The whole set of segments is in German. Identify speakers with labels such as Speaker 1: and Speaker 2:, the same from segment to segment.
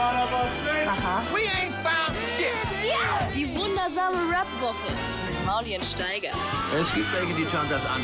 Speaker 1: Aha.
Speaker 2: We ain't found shit.
Speaker 3: Die wundersame Rap-Woche mit Maulien Steiger.
Speaker 2: Es gibt welche, die schauen das an.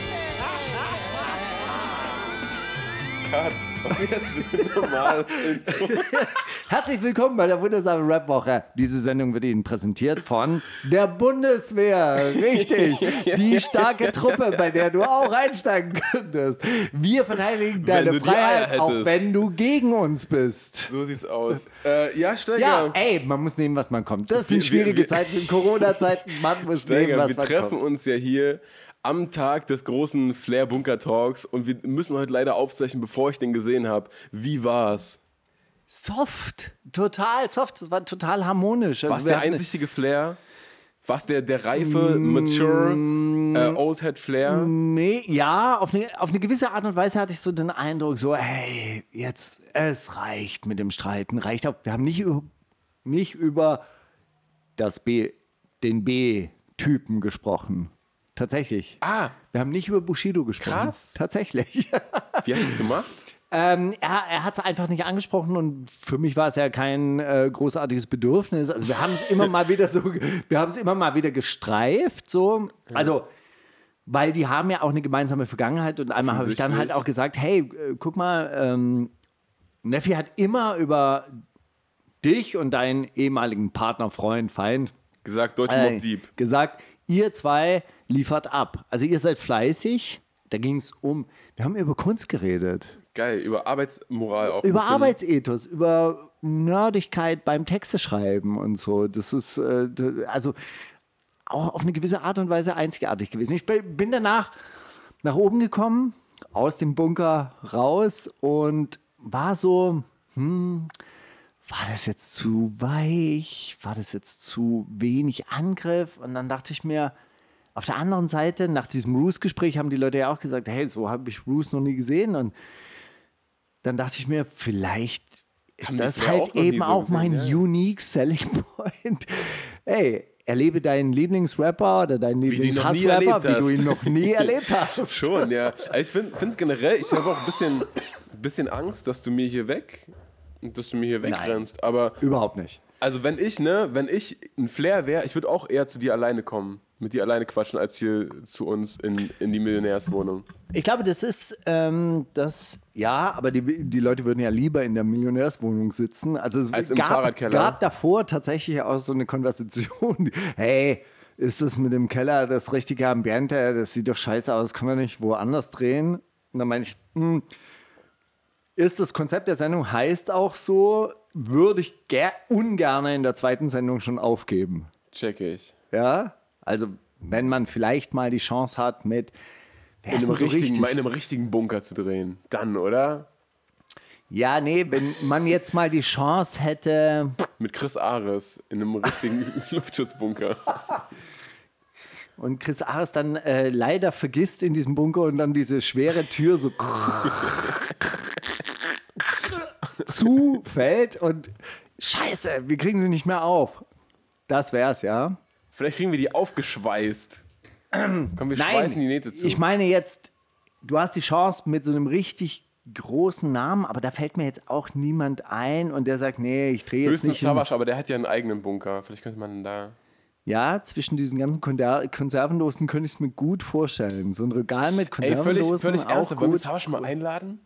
Speaker 4: Cut. Und jetzt bitte normal.
Speaker 5: Herzlich willkommen bei der wundersamen Rap-Woche. Diese Sendung wird Ihnen präsentiert von der Bundeswehr. Richtig. Die starke Truppe, bei der du auch einsteigen könntest. Wir verteidigen deine Freiheit, auch wenn du gegen uns bist.
Speaker 4: So sieht's aus. Äh, ja, Steiger.
Speaker 5: Ja, ey, man muss nehmen, was man kommt. Das sind
Speaker 4: Wir-
Speaker 5: schwierige
Speaker 4: wir-
Speaker 5: Zeiten, sind Corona-Zeiten. Man muss nehmen,
Speaker 4: Steiger,
Speaker 5: was
Speaker 4: wir
Speaker 5: man
Speaker 4: treffen
Speaker 5: kommt.
Speaker 4: uns ja hier am Tag des großen Flair Bunker Talks und wir müssen heute leider aufzeichnen, bevor ich den gesehen habe. Wie war's?
Speaker 5: Soft, total soft. Das war total harmonisch. Also wir
Speaker 4: der einsichtige Flair? War's der, der reife, mature, äh, Old Head Flair?
Speaker 5: Nee, ja, auf eine, auf eine gewisse Art und Weise hatte ich so den Eindruck, so, hey, jetzt, es reicht mit dem Streiten, reicht auch. Wir haben nicht über, nicht über das B, den B-Typen gesprochen. Tatsächlich.
Speaker 4: Ah,
Speaker 5: Wir haben nicht über Bushido gesprochen.
Speaker 4: Krass.
Speaker 5: Tatsächlich.
Speaker 4: wie hast du es gemacht?
Speaker 5: Ähm, er er hat es einfach nicht angesprochen und für mich war es ja kein äh, großartiges Bedürfnis. Also wir haben es immer mal wieder so, wir haben es immer mal wieder gestreift, so. Also weil die haben ja auch eine gemeinsame Vergangenheit und einmal habe ich dann halt auch gesagt, hey, äh, guck mal, ähm, Neffi hat immer über dich und deinen ehemaligen Partner, Freund, Feind
Speaker 4: Gesagt, Deutsche
Speaker 5: äh,
Speaker 4: Deep.
Speaker 5: gesagt, ihr zwei liefert ab. Also ihr seid fleißig. Da ging es um, wir haben über Kunst geredet,
Speaker 4: Geil, über Arbeitsmoral auch.
Speaker 5: über. Arbeitsethos, über Nerdigkeit beim Texte schreiben und so. Das ist äh, also auch auf eine gewisse Art und Weise einzigartig gewesen. Ich bi- bin danach nach oben gekommen, aus dem Bunker raus und war so, hm, war das jetzt zu weich? War das jetzt zu wenig Angriff? Und dann dachte ich mir, auf der anderen Seite, nach diesem Roos-Gespräch haben die Leute ja auch gesagt, hey, so habe ich Roos noch nie gesehen. Und dann dachte ich mir, vielleicht ist
Speaker 4: Haben
Speaker 5: das halt
Speaker 4: auch
Speaker 5: eben
Speaker 4: so
Speaker 5: auch
Speaker 4: gesehen,
Speaker 5: mein
Speaker 4: ja,
Speaker 5: unique selling point. Hey, erlebe deinen Lieblingsrapper oder deinen Lieblingshassrapper, wie du ihn noch nie erlebt hast.
Speaker 4: Schon, ja. Also ich finde es generell, ich habe auch ein bisschen, bisschen Angst, dass du mir hier weg, dass du mir hier wegrennst. Aber
Speaker 5: Überhaupt nicht.
Speaker 4: Also wenn ich, ne, wenn ich ein Flair wäre, ich würde auch eher zu dir alleine kommen, mit dir alleine quatschen, als hier zu uns in, in die Millionärswohnung.
Speaker 5: Ich glaube, das ist ähm, das, ja, aber die, die Leute würden ja lieber in der Millionärswohnung sitzen. Also es
Speaker 4: Als im
Speaker 5: gab,
Speaker 4: Fahrradkeller.
Speaker 5: gab davor tatsächlich auch so eine Konversation. Hey, ist das mit dem Keller das richtige Ambiente? Das sieht doch scheiße aus. Können wir nicht woanders drehen? Und dann meine ich, hm, ist das Konzept der Sendung heißt auch so, würde ich ger ungerne in der zweiten Sendung schon aufgeben.
Speaker 4: Check ich.
Speaker 5: Ja, also wenn man vielleicht mal die Chance hat mit
Speaker 4: In einem,
Speaker 5: so
Speaker 4: richtigen,
Speaker 5: richtig?
Speaker 4: in einem richtigen Bunker zu drehen. Dann, oder?
Speaker 5: Ja, nee, wenn man jetzt mal die Chance hätte,
Speaker 4: Mit Chris Ares in einem richtigen Luftschutzbunker.
Speaker 5: und Chris Ares dann äh, leider vergisst in diesem Bunker und dann diese schwere Tür so zufällt und Scheiße, wir kriegen sie nicht mehr auf. Das wär's, ja.
Speaker 4: Vielleicht kriegen wir die aufgeschweißt. Komm, wir schweißen die Nähte zu.
Speaker 5: ich meine jetzt, du hast die Chance mit so einem richtig großen Namen, aber da fällt mir jetzt auch niemand ein und der sagt, nee, ich drehe jetzt
Speaker 4: Höchstens
Speaker 5: nicht.
Speaker 4: Savage, aber der hat ja einen eigenen Bunker. Vielleicht könnte man da.
Speaker 5: Ja, zwischen diesen ganzen Konser Konservendosen könnte ich es mir gut vorstellen. So ein Regal mit
Speaker 4: Ey, völlig,
Speaker 5: Konservendosen
Speaker 4: völlig
Speaker 5: auch
Speaker 4: ernsthaft. Wollen wir. Savage mal einladen?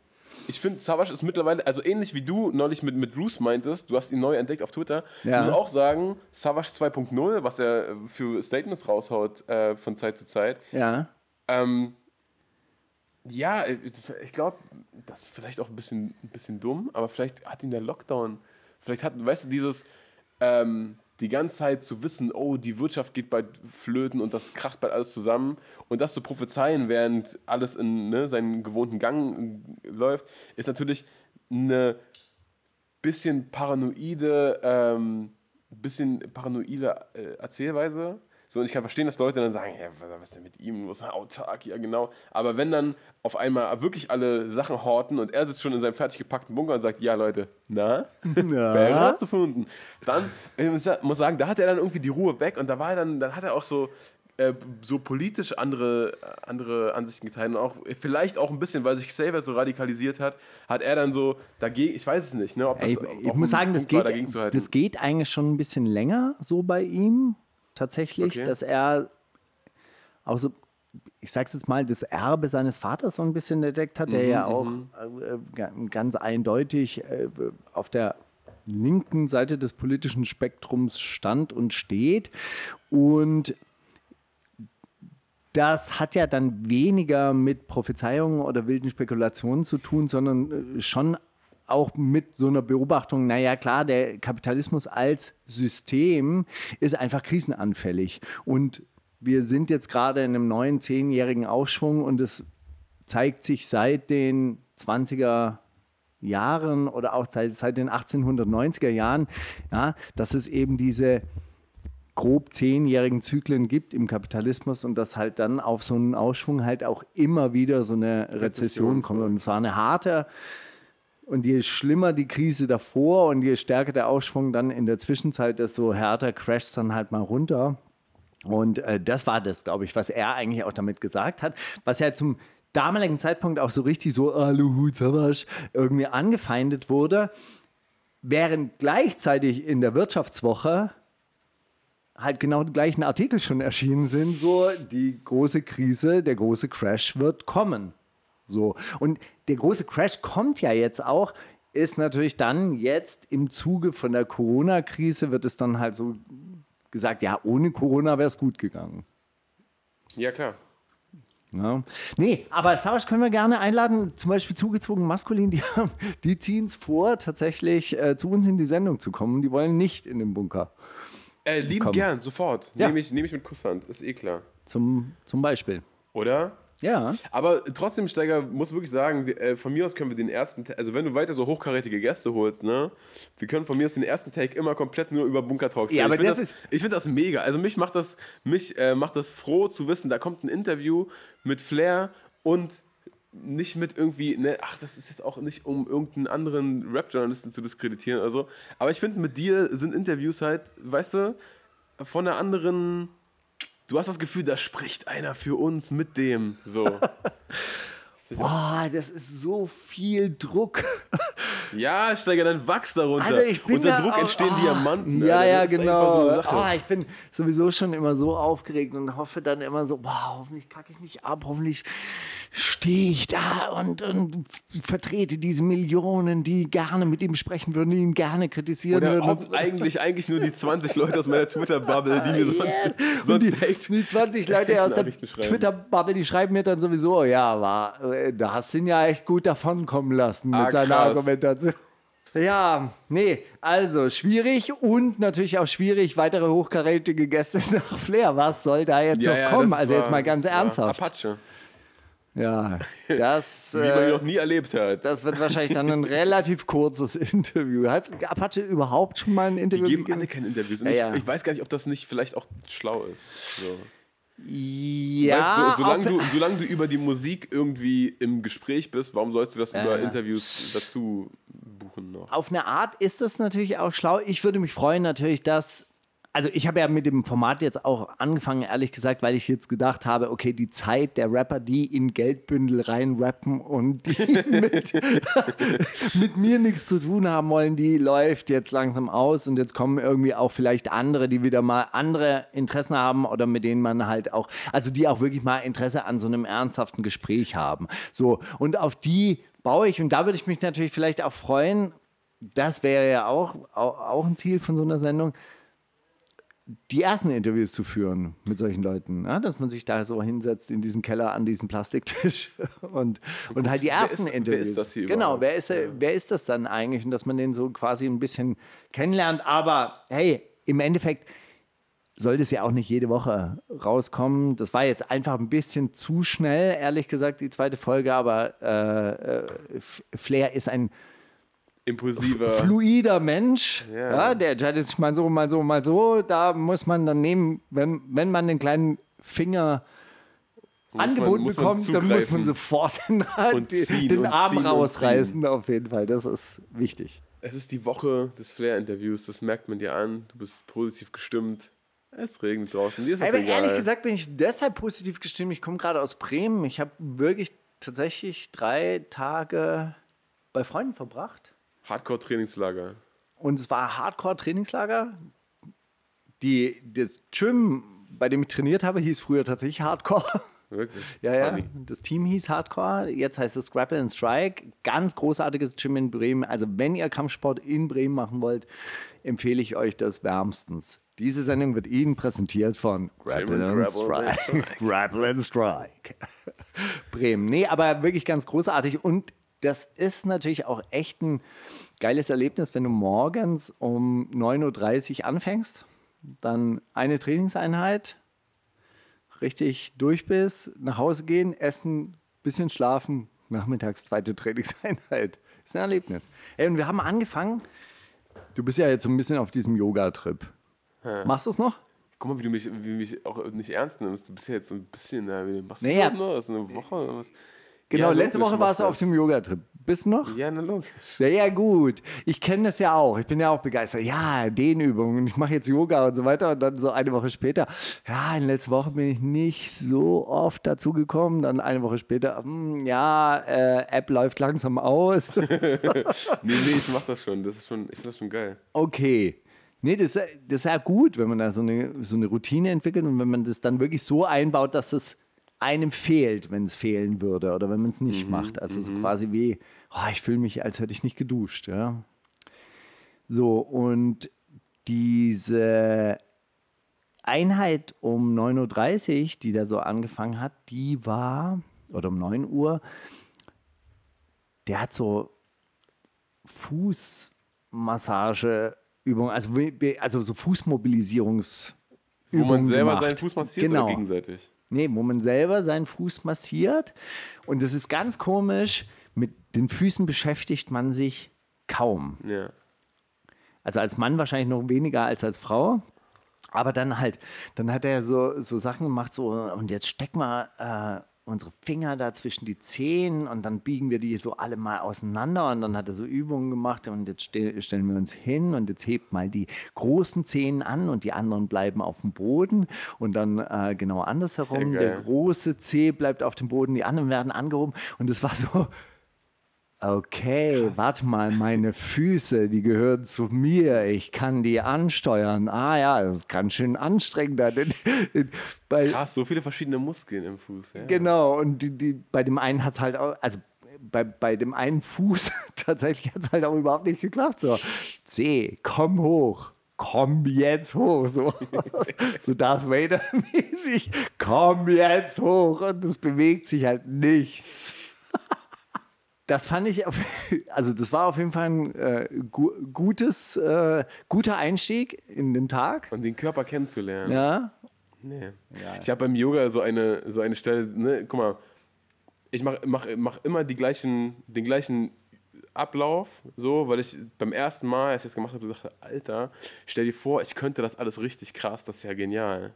Speaker 4: Ich finde, Savage ist mittlerweile, also ähnlich wie du neulich mit, mit Bruce meintest, du hast ihn neu entdeckt auf Twitter. Ich
Speaker 5: Ja.
Speaker 4: muss auch sagen, Savage 2.0, was er für Statements raushaut äh, von Zeit zu Zeit,
Speaker 5: Ja.
Speaker 4: Ähm, ja, ich glaube, das ist vielleicht auch ein bisschen, ein bisschen dumm, aber vielleicht hat ihn der Lockdown, vielleicht hat, weißt du, dieses, ähm, die ganze Zeit zu wissen, oh, die Wirtschaft geht bald flöten und das kracht bald alles zusammen und das zu prophezeien, während alles in ne, seinen gewohnten Gang äh, läuft, ist natürlich eine bisschen paranoide, ähm, bisschen paranoide äh, Erzählweise. So, und ich kann verstehen, dass Leute dann sagen, ja, was was ist denn mit ihm los? Autark, ja genau. Aber wenn dann auf einmal wirklich alle Sachen horten und er sitzt schon in seinem fertig gepackten Bunker und sagt, ja Leute, na, wer hast du gefunden? Dann, ich muss sa- muss sagen, da hat er dann irgendwie die Ruhe weg und da war er dann, dann hat er auch so äh, so politisch andere, andere Ansichten geteilt und auch vielleicht auch ein bisschen, weil sich Xavier so radikalisiert hat, hat er dann so dagegen, ich weiß es nicht, ne, ob das
Speaker 5: Ich,
Speaker 4: auch
Speaker 5: ich
Speaker 4: ein
Speaker 5: muss sagen, das geht, das geht eigentlich schon ein bisschen länger so bei ihm tatsächlich,
Speaker 4: Okay.
Speaker 5: dass er auch so, ich sag's jetzt mal, das Erbe seines Vaters so ein bisschen entdeckt hat, der
Speaker 4: Mhm,
Speaker 5: ja auch äh, ga- ganz eindeutig äh, auf der linken Seite des politischen Spektrums stand und steht. Und das hat ja dann weniger mit Prophezeiungen oder wilden Spekulationen zu tun, sondern äh, schon auch mit so einer Beobachtung, naja klar, der Kapitalismus als System ist einfach krisenanfällig. Und wir sind jetzt gerade in einem neuen zehnjährigen Aufschwung und es zeigt sich seit den 20er Jahren oder auch seit, seit den 1890er Jahren, ja, dass es eben diese grob zehnjährigen Zyklen gibt im Kapitalismus und dass halt dann auf so einen Ausschwung halt auch immer wieder so eine Rezession,
Speaker 4: Rezession
Speaker 5: kommt. Und es war eine harte und je schlimmer die Krise davor und je stärker der Ausschwung dann in der Zwischenzeit, desto härter crasht dann halt mal runter. Und äh, das war das, glaube ich, was er eigentlich auch damit gesagt hat, was ja zum damaligen Zeitpunkt auch so richtig so Aluhut Savasch irgendwie angefeindet wurde, während gleichzeitig in der Wirtschaftswoche halt genau die gleichen Artikel schon erschienen sind, so die große Krise, der große Crash wird kommen. So. Und der große Crash kommt ja jetzt auch, ist natürlich dann jetzt im Zuge von der Corona-Krise wird es dann halt so gesagt, ja, ohne Corona wäre es gut gegangen.
Speaker 4: ja, klar.
Speaker 5: Ja. Nee, aber Savage können wir gerne einladen, zum Beispiel zugezogen maskulin, die, haben- die ziehen es vor, tatsächlich äh, zu uns in die Sendung zu kommen. Die wollen nicht in den Bunker.
Speaker 4: Äh, lieben
Speaker 5: Komm.
Speaker 4: gern, sofort.
Speaker 5: Ja.
Speaker 4: Nehme ich, nehm ich mit Kusshand, ist eh klar.
Speaker 5: Zum, zum Beispiel.
Speaker 4: Oder?
Speaker 5: Ja.
Speaker 4: Aber trotzdem, Steiger, muss wirklich sagen, äh, von mir aus können wir den ersten, also wenn du weiter so hochkarätige Gäste holst, ne, wir können von mir aus den ersten Take immer komplett nur über Bunker Talks
Speaker 5: Ja,
Speaker 4: reden.
Speaker 5: aber
Speaker 4: ich find
Speaker 5: das
Speaker 4: das, ich finde das mega. Also mich macht das, mich äh, macht das froh zu wissen, da kommt ein Interview mit Flair und nicht mit irgendwie, ne, ach, das ist jetzt auch nicht, um irgendeinen anderen Rap-Journalisten zu diskreditieren oder so. Aber ich finde, mit dir sind Interviews halt, weißt du, von einer anderen. Du hast das Gefühl, da spricht einer für uns mit dem. So.
Speaker 5: Boah, das ist so viel Druck.
Speaker 4: Ja, Steiger, dann wachs darunter.
Speaker 5: Also ich bin
Speaker 4: Unter
Speaker 5: da
Speaker 4: Druck
Speaker 5: auch-
Speaker 4: entstehen
Speaker 5: ah,
Speaker 4: Diamanten.
Speaker 5: Ja, ja, genau.
Speaker 4: so.
Speaker 5: Ah, ich bin sowieso schon immer so aufgeregt und hoffe dann immer so, boah, hoffentlich kacke ich nicht ab, hoffentlich stehe ich da und, und vertrete diese Millionen, die gerne mit ihm sprechen würden, die ihn gerne kritisieren
Speaker 4: Oder
Speaker 5: würden.
Speaker 4: eigentlich, eigentlich nur die 20 Leute aus meiner Twitter-Bubble, die mir sonst,
Speaker 5: Yes.
Speaker 4: Sonst
Speaker 5: die, die 20 Leute aus der. Twitter-Bubble, die schreiben mir dann sowieso, ja, war, äh, da hast du ihn ja echt gut davonkommen lassen mit
Speaker 4: Ah,
Speaker 5: seiner
Speaker 4: krass.
Speaker 5: Argumentation. Ja, nee, also schwierig und natürlich auch schwierig, weitere hochkarätige Gäste nach Flair. Was soll da jetzt
Speaker 4: Ja,
Speaker 5: noch
Speaker 4: ja,
Speaker 5: kommen? Also jetzt mal ganz ernsthaft.
Speaker 4: Apache,
Speaker 5: Ja, das,
Speaker 4: wie man
Speaker 5: äh,
Speaker 4: noch nie erlebt hat.
Speaker 5: das wird wahrscheinlich dann ein relativ kurzes Interview. Hat Apache überhaupt schon mal ein
Speaker 4: die
Speaker 5: Interview
Speaker 4: geben
Speaker 5: gegeben?
Speaker 4: alle keine Interviews.
Speaker 5: Ja,
Speaker 4: ich,
Speaker 5: ja.
Speaker 4: ich weiß gar nicht, ob das nicht vielleicht auch schlau ist. So.
Speaker 5: Ja,
Speaker 4: weißt du, so, solange, du, solange du über die Musik irgendwie im Gespräch bist, warum sollst du das
Speaker 5: Ja,
Speaker 4: über
Speaker 5: ja.
Speaker 4: Interviews dazu buchen noch?
Speaker 5: auf eine Art ist das natürlich auch schlau. Ich würde mich freuen, natürlich, dass. Also ich habe ja mit dem Format jetzt auch angefangen, ehrlich gesagt, weil ich jetzt gedacht habe, okay, die Zeit der Rapper, die in Geldbündel reinrappen und die mit, mit mir nichts zu tun haben wollen, die läuft jetzt langsam aus und jetzt kommen irgendwie auch vielleicht andere, die wieder mal andere Interessen haben oder mit denen man halt auch, also die auch wirklich mal Interesse an so einem ernsthaften Gespräch haben. So, und auf die baue ich und da würde ich mich natürlich vielleicht auch freuen, das wäre ja auch, auch, auch ein Ziel von so einer Sendung, die ersten Interviews zu führen mit solchen Leuten. Ja? Dass man sich da so hinsetzt in diesen Keller an diesen Plastiktisch und, und halt die ersten
Speaker 4: ist- wer
Speaker 5: Interviews.
Speaker 4: ist das hier
Speaker 5: genau,
Speaker 4: überhaupt?
Speaker 5: wer ist, wer ist das dann eigentlich? Und dass man den so quasi ein bisschen kennenlernt. Aber hey, im Endeffekt sollte es ja auch nicht jede Woche rauskommen. Das war jetzt einfach ein bisschen zu schnell, ehrlich gesagt, die zweite Folge. Aber äh, äh, Flair ist ein
Speaker 4: Impulsiver.
Speaker 5: fluider Mensch,
Speaker 4: Ja.
Speaker 5: ja. der entscheidet sich mal so, mal so, mal so. Da muss man dann nehmen, wenn, wenn man den kleinen Finger
Speaker 4: man-
Speaker 5: angeboten
Speaker 4: muss man
Speaker 5: bekommt, dann muss man sofort den,
Speaker 4: ziehen
Speaker 5: den Arm rausreißen, auf jeden Fall. Das ist wichtig.
Speaker 4: Es ist die Woche des Flair-Interviews, das merkt man dir an. Du bist positiv gestimmt. Es regnet draußen, dir ist
Speaker 5: Aber
Speaker 4: egal.
Speaker 5: ehrlich gesagt bin ich deshalb positiv gestimmt. Ich komme gerade aus Bremen. Ich habe wirklich tatsächlich drei Tage bei Freunden verbracht.
Speaker 4: Hardcore-Trainingslager.
Speaker 5: Und es war Hardcore-Trainingslager. Die, das Gym, bei dem ich trainiert habe, hieß früher tatsächlich Hardcore.
Speaker 4: Wirklich.
Speaker 5: Ja, ja.
Speaker 4: Funny.
Speaker 5: Das Team hieß Hardcore. Jetzt heißt es Grapple and Strike. Ganz großartiges Gym in Bremen. Also, wenn ihr Kampfsport in Bremen machen wollt, empfehle ich euch das wärmstens. Diese Sendung wird Ihnen präsentiert von Grapple and
Speaker 4: Grapple and
Speaker 5: Strike. Grapple and Strike. Bremen. Nee, aber wirklich ganz großartig. Und das ist natürlich auch echt ein geiles Erlebnis, wenn du morgens um 9.30 Uhr anfängst. Dann eine Trainingseinheit, richtig durch bist, nach Hause gehen, essen, bisschen schlafen, nachmittags zweite Trainingseinheit. Ist ein Erlebnis. Ey, und wir haben angefangen. Du bist ja jetzt so ein bisschen auf diesem Yoga-Trip. Machst du es noch?
Speaker 4: Guck mal, wie du mich, wie mich auch nicht ernst nimmst. Du bist ja jetzt so ein bisschen, wie machst du
Speaker 5: Naja.
Speaker 4: das noch? Das ist eine Woche oder was?
Speaker 5: Genau,
Speaker 4: Ja,
Speaker 5: letzte Woche warst du auf
Speaker 4: das.
Speaker 5: dem Yoga-Trip. Bist du noch?
Speaker 4: Ja, na logisch.
Speaker 5: Ja, ja, gut. Ich kenne das ja auch. Ich bin ja auch begeistert. Ja, Dehnübungen. Ich mache jetzt Yoga und so weiter. Und dann so eine Woche später. Ja, in letzter Woche bin ich nicht so oft dazu gekommen. Dann eine Woche später. hm, ja, äh, App läuft langsam aus.
Speaker 4: Nee, nee, ich mach das schon. Das ist schon, ich finde das schon geil.
Speaker 5: Okay. Nee, das, das ist ja gut, wenn man da so eine, so eine Routine entwickelt und wenn man das dann wirklich so einbaut, dass es einem fehlt, wenn es fehlen würde oder wenn man es nicht macht. Also so quasi wie, oh, ich fühle mich, als hätte ich nicht geduscht. Ja. So, und diese Einheit um 9.30 Uhr, die da so angefangen hat, die war, oder um 9 Uhr, der hat so Fußmassageübungen, also, also so Fußmobilisierungsübungen
Speaker 4: Wo man selber
Speaker 5: gemacht.
Speaker 4: seinen Fuß massiert
Speaker 5: genau.
Speaker 4: oder gegenseitig?
Speaker 5: Nee, wo man selber seinen Fuß massiert. Und das ist ganz komisch. Mit den Füßen beschäftigt man sich kaum.
Speaker 4: Ja.
Speaker 5: Also als Mann wahrscheinlich noch weniger als als Frau. Aber dann halt, dann hat er so, so Sachen gemacht, so, und jetzt stecken wir äh, unsere Finger da zwischen die Zehen und dann biegen wir die so alle mal auseinander und dann hat er so Übungen gemacht und jetzt ste stellen wir uns hin und jetzt hebt mal die großen Zehen an und die anderen bleiben auf dem Boden und dann äh, genau andersherum, der große Zeh bleibt auf dem Boden, die anderen werden angehoben und es war so, Okay, warte mal, meine Füße, die gehören zu mir. Ich kann die ansteuern. Ah ja, das ist ganz schön anstrengend. Bei,
Speaker 4: Krass, so viele verschiedene Muskeln im Fuß. Ja.
Speaker 5: genau, und die, die, bei dem einen hat es halt auch, also bei, bei dem einen Fuß tatsächlich hat es halt auch überhaupt nicht geklappt. So, C, komm hoch. Komm jetzt hoch, so, so Darth Vader-mäßig, komm jetzt hoch und es bewegt sich halt nichts. Das fand ich, also das war auf jeden Fall ein äh, gu gutes, äh, guter Einstieg in den Tag.
Speaker 4: Und den Körper kennenzulernen.
Speaker 5: Ja,
Speaker 4: Nee. Ich habe beim Yoga so eine, so eine Stelle, ne, guck mal, ich mache mach, mach immer die gleichen, den gleichen Ablauf, so, weil ich beim ersten Mal, als ich das gemacht habe, dachte, Alter, stell dir vor, ich könnte das alles richtig krass, das ist ja genial.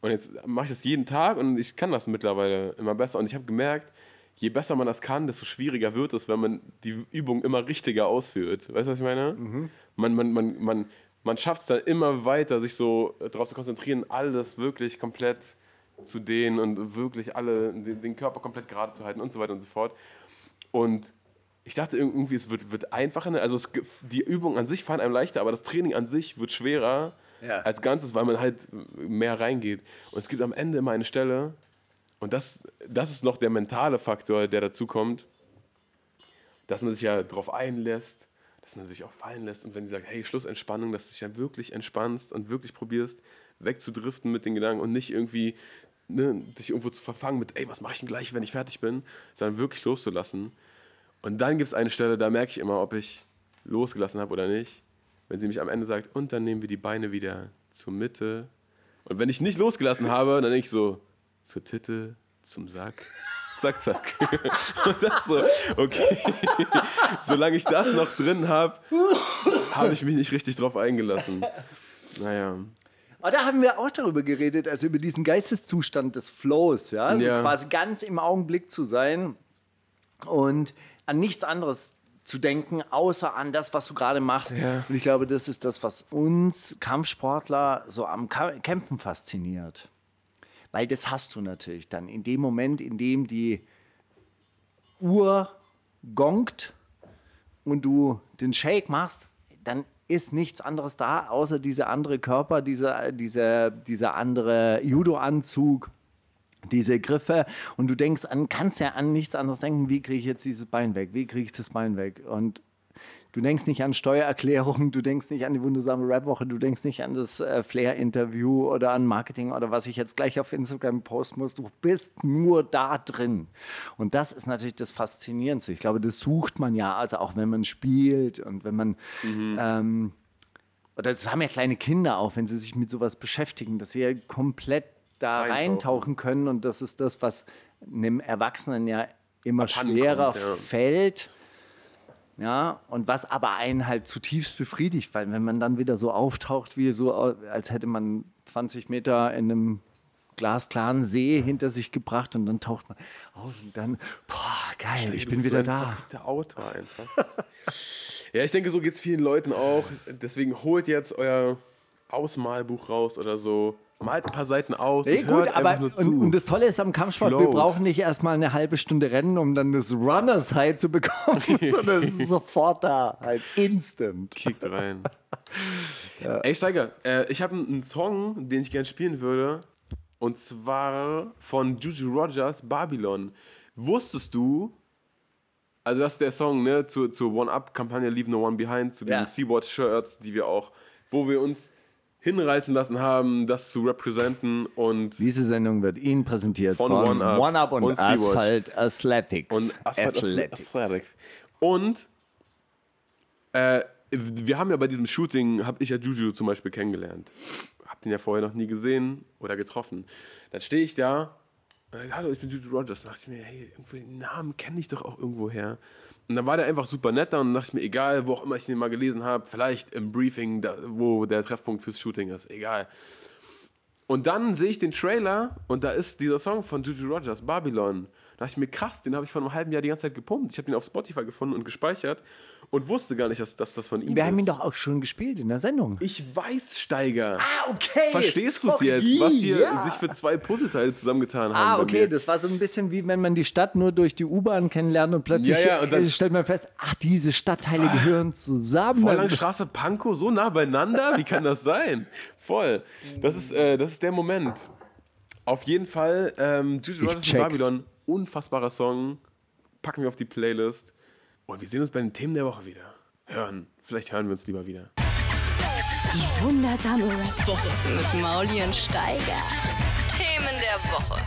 Speaker 4: Und jetzt mache ich das jeden Tag und ich kann das mittlerweile immer besser. Und ich habe gemerkt, je besser man das kann, desto schwieriger wird es, wenn man die Übung immer richtiger ausführt. Weißt du, was ich meine? Man, man, man, man, man schafft es dann immer weiter, sich so darauf zu konzentrieren, alles wirklich komplett zu dehnen und wirklich alle, den, Körper komplett gerade zu halten und so weiter und so fort. Und ich dachte irgendwie, es wird, wird einfacher. ne? Also es, die Übungen an sich fallen einem leichter, aber das Training an sich wird schwerer
Speaker 5: Ja.
Speaker 4: als Ganzes, weil man halt mehr reingeht. Und es gibt am Ende immer eine Stelle, und das, das ist noch der mentale Faktor, der dazu kommt, dass man sich ja darauf einlässt, dass man sich auch fallen lässt. Und wenn sie sagt, hey, Schlussentspannung, dass du dich ja wirklich entspannst und wirklich probierst, wegzudriften mit den Gedanken und nicht irgendwie ne, dich irgendwo zu verfangen mit, ey, was mache ich denn gleich, wenn ich fertig bin, sondern wirklich loszulassen. Und dann gibt es eine Stelle, da merke ich immer, ob ich losgelassen habe oder nicht. Wenn sie mich am Ende sagt, und dann nehmen wir die Beine wieder zur Mitte. Und wenn ich nicht losgelassen habe, dann denke ich so, zur Titte, zum Sack. Zack, zack. Und das so, okay. Solange ich das noch drin habe, habe ich mich nicht richtig drauf eingelassen. Naja.
Speaker 5: Aber da haben wir auch darüber geredet, also über diesen Geisteszustand des Flows, ja, also
Speaker 4: Ja.
Speaker 5: quasi ganz im Augenblick zu sein und an nichts anderes zu denken, außer an das, was du gerade machst. Und ich glaube, das ist das, was uns Kampfsportler so am Kämpfen fasziniert. Weil das hast du natürlich dann in dem Moment, in dem die Uhr gongt und du den Shake machst, dann ist nichts anderes da, außer dieser andere Körper, dieser, dieser, dieser andere Judo-Anzug, diese Griffe. Und du denkst an, kannst ja an nichts anderes denken, wie kriege ich jetzt dieses Bein weg, wie kriege ich das Bein weg? Und du denkst nicht an Steuererklärung, du denkst nicht an die wundersame Rap-Woche, du denkst nicht an das äh, Flair-Interview oder an Marketing oder was ich jetzt gleich auf Instagram posten muss. Du bist nur da drin. Und das ist natürlich das Faszinierendste. Ich glaube, das sucht man ja, also auch wenn man spielt und wenn man. Ähm, oder das haben ja kleine Kinder auch, wenn sie sich mit sowas beschäftigen, dass sie ja komplett da
Speaker 4: Reintauchen.
Speaker 5: reintauchen können. Und das ist das, was einem Erwachsenen ja immer
Speaker 4: Abhanden
Speaker 5: schwerer
Speaker 4: kommt, ja.
Speaker 5: fällt. Ja, und was aber einen halt zutiefst befriedigt, weil wenn man dann wieder so auftaucht, wie so, als hätte man 20 Meter in einem glasklaren See hinter sich gebracht und dann taucht man auf und dann, boah, geil, ich bin wieder da.
Speaker 4: verfickter Autor einfach. ja, ich denke, so geht es vielen Leuten auch. Deswegen holt jetzt euer Ausmalbuch raus oder so. Malt ein paar Seiten aus
Speaker 5: Nee,
Speaker 4: und
Speaker 5: gut, aber und, und das Tolle ist am Kampfsport, wir
Speaker 4: Float.
Speaker 5: brauchen nicht erstmal eine halbe Stunde rennen, um dann das Runners High zu bekommen, sondern es ist sofort da, halt instant.
Speaker 4: Kickt rein. Ey, Steiger, äh, ich habe einen Song, den ich gerne spielen würde. Und zwar von Juju Rogers, Babylon. Wusstest du, also das ist der Song, ne, zur, zur One-Up-Kampagne Leave No One Behind, zu diesen
Speaker 5: Ja.
Speaker 4: Sea-Watch-Shirts, die wir auch, wo wir uns hinreißen lassen haben, das zu representen und
Speaker 5: Diese Sendung wird Ihnen präsentiert
Speaker 4: Von
Speaker 5: von,
Speaker 4: One Up
Speaker 5: One Up und,
Speaker 4: und.
Speaker 5: Asphalt Athletics.
Speaker 4: und Asphalt
Speaker 5: Athletics.
Speaker 4: Athletics. Und äh, wir haben ja bei diesem Shooting, habe ich ja Juju zum Beispiel kennengelernt. Hab den ja vorher noch nie gesehen oder getroffen. Dann stehe ich da, dann, hallo, ich bin Juju Rogers. Da dachte ich mir, hey, irgendwie den Namen kenne ich doch auch irgendwo her. Und dann war der einfach super nett da und dann dachte ich mir, egal, wo auch immer ich den mal gelesen habe, vielleicht im Briefing, da, wo der Treffpunkt fürs Shooting ist, egal. Und dann sehe ich den Trailer und da ist dieser Song von Juju Rogers, Babylon. Da dachte ich mir, krass, den habe ich vor einem halben Jahr die ganze Zeit gepumpt. Ich habe den auf Spotify gefunden und gespeichert und wusste gar nicht, dass, dass das von ihm
Speaker 5: Wir
Speaker 4: ist.
Speaker 5: haben ihn doch auch schon gespielt in der Sendung.
Speaker 4: Ich weiß, Steiger.
Speaker 5: Ah, okay.
Speaker 4: Verstehst du es jetzt, was hier sich für zwei Puzzleteile zusammengetan haben?
Speaker 5: Ah, okay, das war so ein bisschen wie wenn man die Stadt nur durch die U-Bahn kennenlernt und plötzlich
Speaker 4: Ja, ja, und dann-
Speaker 5: äh, stellt man fest, ach, diese Stadtteile gehören zusammen.
Speaker 4: Vorlangstraße, Pankow, so nah beieinander? Wie kann das sein? Voll. Das ist, äh, das ist der Moment. Auf jeden Fall, ähm, Juju. Babylon, unfassbacher Song. Packen wir auf die Playlist. Und wir sehen uns bei den Themen der Woche wieder. Hören. Vielleicht hören wir uns lieber wieder.
Speaker 3: Die wundersame Rap-Woche mit Mauli und Steiger.
Speaker 1: Themen der Woche.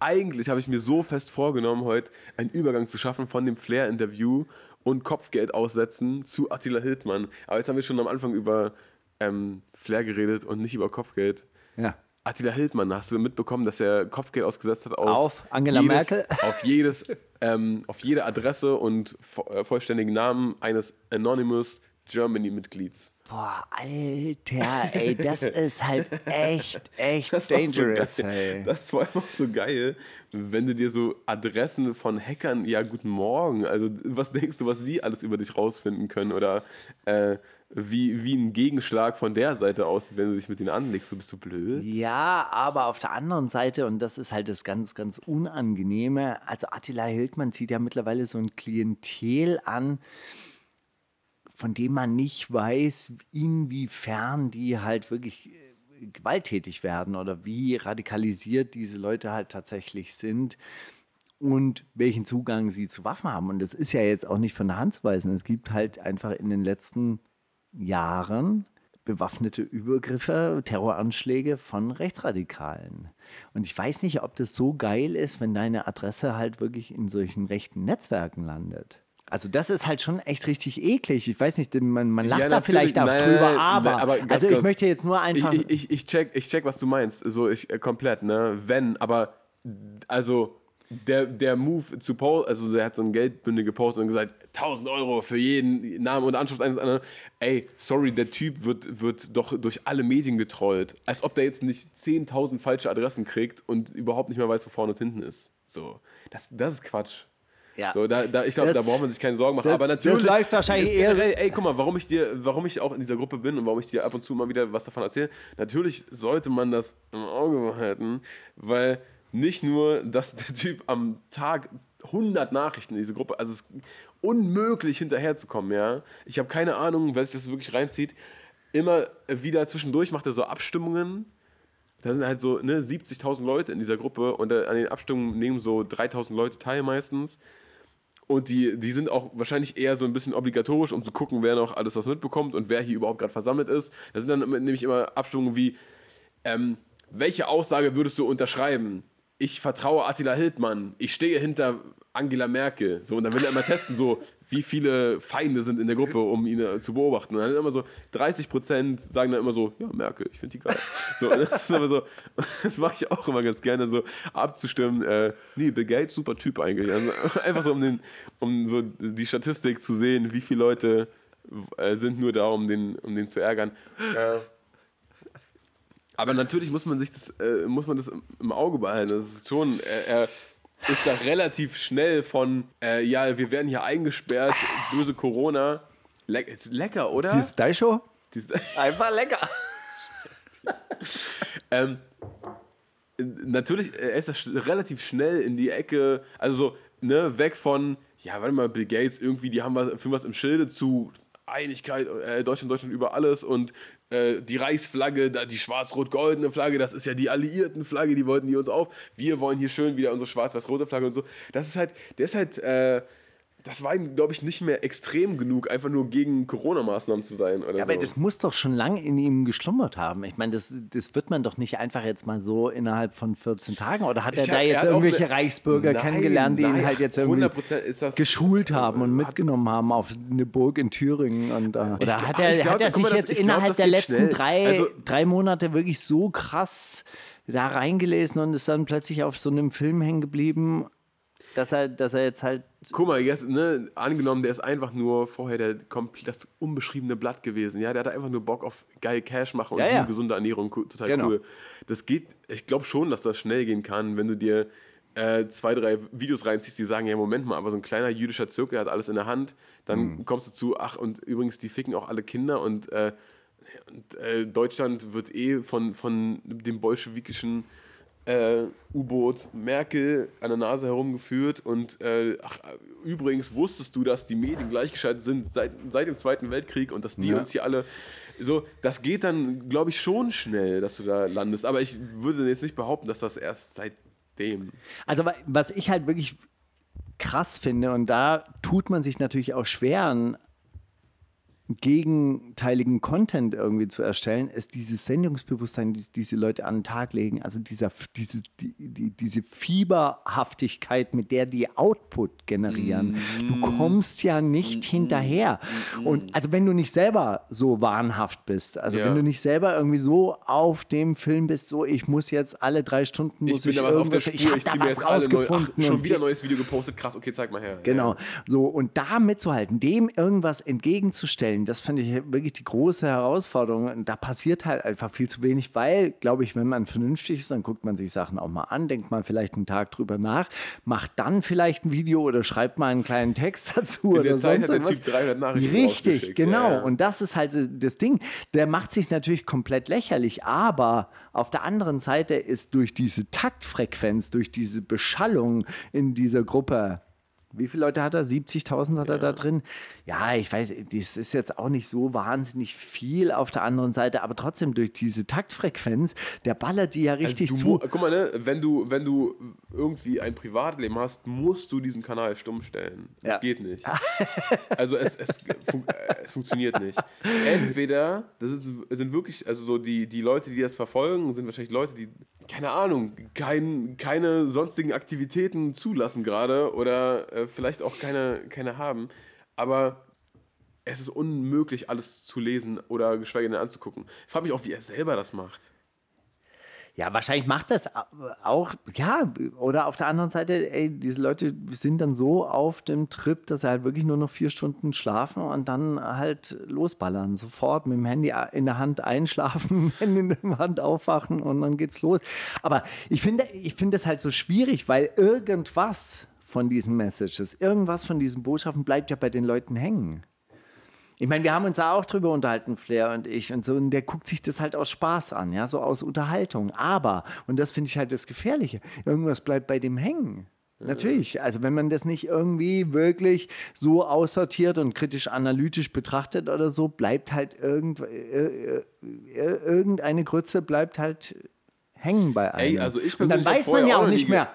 Speaker 4: Eigentlich habe ich mir so fest vorgenommen, heute einen Übergang zu schaffen von dem Flair-Interview und Kopfgeld aussetzen zu Attila Hildmann. Aber jetzt haben wir schon am Anfang über ähm, Flair geredet und nicht über Kopfgeld.
Speaker 5: Ja.
Speaker 4: Attila Hildmann, hast du mitbekommen, dass er Kopfgeld ausgesetzt hat auf,
Speaker 5: Auf Angela
Speaker 4: jedes,
Speaker 5: Merkel?
Speaker 4: Auf, jedes, ähm, auf jede Adresse und äh, vollständigen Namen eines Anonymous Germany-Mitglieds.
Speaker 5: Boah, Alter, ey, das ist halt echt, echt
Speaker 4: Das so
Speaker 5: dangerous.
Speaker 4: geil.
Speaker 5: ey.
Speaker 4: Das war einfach so geil, wenn du dir so Adressen von Hackern, ja, guten Morgen, also was denkst du, was die alles über dich rausfinden können oder äh, wie, wie ein Gegenschlag von der Seite aussieht, wenn du dich mit denen anlegst, so bist du blöd.
Speaker 5: Ja, aber auf der anderen Seite, und das ist halt das ganz, ganz Unangenehme, also Attila Hildmann zieht ja mittlerweile so ein Klientel an, von dem man nicht weiß, inwiefern die halt wirklich äh, gewalttätig werden oder wie radikalisiert diese Leute halt tatsächlich sind und welchen Zugang sie zu Waffen haben. Und das ist ja jetzt auch nicht von der Hand zu weisen. Es gibt halt einfach in den letzten Jahren bewaffnete Übergriffe, Terroranschläge von Rechtsradikalen. Und ich weiß nicht, ob das so geil ist, wenn deine Adresse halt wirklich in solchen rechten Netzwerken landet. Also das ist halt schon echt richtig eklig. Ich weiß nicht, man, man lacht
Speaker 4: Ja,
Speaker 5: da vielleicht auch.
Speaker 4: Nein,
Speaker 5: drüber,
Speaker 4: nein,
Speaker 5: aber,
Speaker 4: nein, aber ganz
Speaker 5: also ich möchte jetzt nur einfach...
Speaker 4: Ich, ich, ich, check, ich check, was du meinst, so ich, äh, komplett, ne, wenn, aber also der, der Move zu Paul, also der hat so ein Geldbünde gepostet und gesagt, 1000 Euro für jeden Namen und Anschrift eines anderen. Ey, sorry, der Typ wird, wird doch durch alle Medien getrollt. Als ob der jetzt nicht 10.000 falsche Adressen kriegt und überhaupt nicht mehr weiß, wo vorne und hinten ist. So, das, das ist Quatsch.
Speaker 5: Ja.
Speaker 4: So, da, da, ich glaube, da
Speaker 5: Das-
Speaker 4: braucht man sich keine Sorgen machen.
Speaker 5: das-
Speaker 4: aber
Speaker 5: das
Speaker 4: natürlich.
Speaker 5: läuft wahrscheinlich eher-
Speaker 4: Ey, ey, guck mal, warum ich dir, warum ich auch in dieser Gruppe bin und warum ich dir ab und zu mal wieder was davon erzähle. Natürlich sollte man das im Auge behalten, weil nicht nur, dass der Typ am Tag 100 Nachrichten in diese Gruppe, also es ist unmöglich hinterherzukommen, ja. Ich habe keine Ahnung, wer sich das wirklich reinzieht. Immer wieder zwischendurch macht er so Abstimmungen da sind halt so ne, 70.000 Leute in dieser Gruppe und an den Abstimmungen nehmen so 3.000 Leute teil meistens. Und die, die sind auch wahrscheinlich eher so ein bisschen obligatorisch, um zu gucken, wer noch alles was mitbekommt und wer hier überhaupt gerade versammelt ist. Da sind dann nämlich immer Abstimmungen wie, ähm, welche Aussage würdest du unterschreiben? Ich vertraue Attila Hildmann, ich stehe hinter Angela Merkel. So, und dann will er immer testen, so, wie viele Feinde sind in der Gruppe, um ihn äh, zu beobachten. Und dann immer so 30 Prozent sagen dann immer so, ja, Merkel, ich finde die geil. So, das so, das mache ich auch immer ganz gerne, so abzustimmen. Äh, nee, Bill Gates, super Typ eigentlich. Also, einfach so, um, den, um so die Statistik zu sehen, wie viele Leute äh, sind nur da, um den, um den zu ärgern. Äh, aber natürlich muss man sich das, äh, muss man das im- Auge behalten. Das ist schon, er, er ist da relativ schnell von, äh, ja, wir werden hier eingesperrt, böse Corona. Le ist lecker, oder?
Speaker 5: Dieses Style-Show?
Speaker 4: Dies-
Speaker 5: Einfach lecker.
Speaker 4: ähm, natürlich, er ist da sch- relativ schnell in die Ecke, also so, ne, weg von, ja, warte mal, Bill Gates, irgendwie, die haben was, für was im Schilde zu Einigkeit, äh, Deutschland, Deutschland über alles und äh, die Reichsflagge, die schwarz-rot-goldene Flagge, das ist ja die alliierten Flagge, die wollten die uns auf. Wir wollen hier schön wieder unsere schwarz-weiß-rote Flagge und so. Das ist halt, der ist halt, äh, das war ihm, glaube ich, nicht mehr extrem genug, einfach nur gegen Corona-Maßnahmen zu sein oder
Speaker 5: Ja,
Speaker 4: so.
Speaker 5: aber das muss doch schon lange in ihm geschlummert haben. Ich meine, das, das wird man doch nicht einfach jetzt mal so innerhalb von 14 Tagen. Oder hat er
Speaker 4: Ich
Speaker 5: da
Speaker 4: hab- er
Speaker 5: jetzt
Speaker 4: auch
Speaker 5: irgendwelche
Speaker 4: eine-
Speaker 5: Reichsbürger
Speaker 4: Nein,
Speaker 5: kennengelernt, die ihn
Speaker 4: nein,
Speaker 5: halt jetzt irgendwie
Speaker 4: 100% ist das-
Speaker 5: geschult haben und mitgenommen haben auf eine Burg in Thüringen? Und, äh, oder
Speaker 4: Ich-
Speaker 5: hat er,
Speaker 4: glaub,
Speaker 5: hat er sich
Speaker 4: mal,
Speaker 5: jetzt
Speaker 4: glaub,
Speaker 5: innerhalb der letzten
Speaker 4: schnell.
Speaker 5: drei,
Speaker 4: Also-
Speaker 5: drei Monate wirklich so krass da reingelesen und ist dann plötzlich auf so einem Film hängen geblieben, dass er, dass er jetzt halt
Speaker 4: Guck mal, jetzt, ne, angenommen, der ist einfach nur vorher der komplett das unbeschriebene Blatt gewesen. Ja, der hatte einfach nur Bock auf geil Cash machen und
Speaker 5: Ja, ja.
Speaker 4: gesunde Ernährung, total
Speaker 5: Genau.
Speaker 4: cool. Das geht, ich glaube schon, dass das schnell gehen kann, wenn du dir äh, zwei, drei Videos reinziehst, die sagen, ja, Moment mal, aber so ein kleiner jüdischer Zirkel hat alles in der Hand. Dann
Speaker 5: Mhm.
Speaker 4: kommst du zu, ach, und übrigens, die ficken auch alle Kinder und, äh, und äh, Deutschland wird eh von, von dem bolschewikischen äh, U-Boot Merkel an der Nase herumgeführt und äh, ach, übrigens wusstest du, dass die Medien gleichgeschaltet sind seit, seit dem Zweiten Weltkrieg und dass die
Speaker 5: Ja.
Speaker 4: uns hier alle so, das geht dann, glaube ich, schon schnell, dass du da landest. Aber ich würde jetzt nicht behaupten, dass das erst seitdem.
Speaker 5: Also wa- was ich halt wirklich krass finde, und da tut man sich natürlich auch schwer, gegenteiligen Content irgendwie zu erstellen, ist dieses Sendungsbewusstsein, das diese Leute an den Tag legen. Also dieser, diese, die, die, diese Fieberhaftigkeit, mit der die Output generieren. Du kommst ja nicht hinterher. Und also wenn du nicht selber so wahnhaft bist, also
Speaker 4: Ja.
Speaker 5: wenn du nicht selber irgendwie so auf dem Film bist, so ich muss jetzt alle drei Stunden muss
Speaker 4: Ich bin
Speaker 5: ich
Speaker 4: da was auf der Spur,
Speaker 5: ich habe
Speaker 4: ich
Speaker 5: da was
Speaker 4: jetzt alle neu,
Speaker 5: rausgefunden.
Speaker 4: ach, schon wieder ein neues Video gepostet, krass, okay, zeig mal her.
Speaker 5: Genau.
Speaker 4: Ja.
Speaker 5: So, und da mitzuhalten, dem irgendwas entgegenzustellen, das finde ich wirklich die große Herausforderung. Und da passiert halt einfach viel zu wenig, weil, glaube ich, wenn man vernünftig ist, dann guckt man sich Sachen auch mal an, denkt mal vielleicht einen Tag drüber nach, macht dann vielleicht ein Video oder schreibt mal einen kleinen Text dazu
Speaker 4: In
Speaker 5: oder sonst irgendwas.
Speaker 4: Typ 300 Nachrichten
Speaker 5: Richtig, genau.
Speaker 4: ja, ja.
Speaker 5: Und das ist halt das Ding. Der macht sich natürlich komplett lächerlich, aber auf der anderen Seite ist durch diese Taktfrequenz, durch diese Beschallung in dieser Gruppe, wie viele Leute hat er? 70.000 hat er da drin? Ja, ich weiß, das ist jetzt auch nicht so wahnsinnig viel auf der anderen Seite, aber trotzdem durch diese Taktfrequenz, der ballert die ja richtig
Speaker 4: Also du,
Speaker 5: zu.
Speaker 4: guck mal, ne, wenn du, wenn du irgendwie ein Privatleben hast, musst du diesen Kanal stumm stellen. Das
Speaker 5: Ja.
Speaker 4: geht nicht. Also es, es, fun äh, es funktioniert nicht. Entweder, das ist, sind wirklich, also so die, die Leute, die das verfolgen, sind wahrscheinlich Leute, die, keine Ahnung, kein, keine sonstigen Aktivitäten zulassen gerade oder äh, vielleicht auch keine, keine haben. Aber es ist unmöglich, alles zu lesen oder geschweige denn anzugucken. Ich frage mich auch, wie er selber das macht.
Speaker 5: Ja, wahrscheinlich macht das auch, ja, oder auf der anderen Seite, ey, diese Leute sind dann so auf dem Trip, dass sie halt wirklich nur noch vier Stunden schlafen und dann halt losballern. Sofort mit dem Handy in der Hand einschlafen, Handy in der Hand aufwachen und dann geht's los. Aber ich finde, ich finde das halt so schwierig, weil irgendwas von diesen Messages, irgendwas von diesen Botschaften bleibt ja bei den Leuten hängen. Ich meine, wir haben uns da auch drüber unterhalten, Flair und ich, und so, und der guckt sich das halt aus Spaß an, ja, so aus Unterhaltung. Aber, und das finde ich halt das Gefährliche, irgendwas bleibt bei dem hängen. Natürlich, also wenn man das nicht irgendwie wirklich so aussortiert und kritisch analytisch betrachtet oder so, bleibt halt irgend, äh, äh, irgendeine Grütze bleibt halt hängen bei einem.
Speaker 4: Ey, also ich
Speaker 5: und dann
Speaker 4: persönlich
Speaker 5: weiß man ja
Speaker 4: auch
Speaker 5: nicht mehr,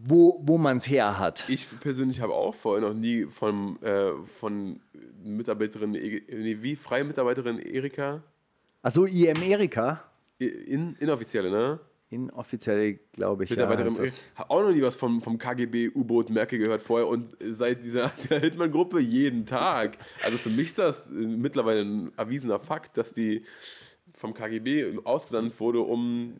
Speaker 5: wo, wo man es her hat.
Speaker 4: Ich persönlich habe auch vorher noch nie von, äh, von Mitarbeiterin, E- nee, wie freie Mitarbeiterin Erika,
Speaker 5: Achso, IM Erika,
Speaker 4: in, inoffizielle, ne?
Speaker 5: inoffiziell, glaube ich. Ja,
Speaker 4: Mitarbeiterin
Speaker 5: das.
Speaker 4: Habe auch noch nie was vom, vom KGB-U-Boot Merkel gehört vorher und seit dieser, dieser Hitman-Gruppe jeden Tag. Also für mich ist das mittlerweile ein erwiesener Fakt, dass die vom KGB ausgesandt wurde, um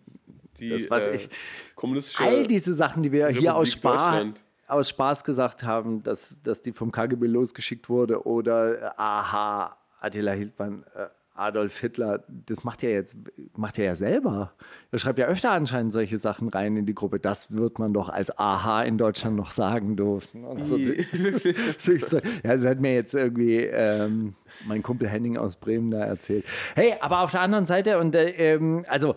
Speaker 4: die
Speaker 5: Das weiß
Speaker 4: äh,
Speaker 5: ich.
Speaker 4: kommunistische
Speaker 5: All diese Sachen, die wir hier aus
Speaker 4: Republik
Speaker 5: Spaß, aus Spaß gesagt haben, dass, dass die vom KGB losgeschickt wurde oder äh, aha, Attila Hildmann, äh, Adolf Hitler, das macht er jetzt, macht er ja selber. Er schreibt ja öfter anscheinend solche Sachen rein in die Gruppe. Das wird man doch als aha in Deutschland noch sagen dürfen. Und so, ja, das hat mir jetzt irgendwie ähm, mein Kumpel Henning aus Bremen da erzählt. Hey, aber auf der anderen Seite, und äh, ähm, also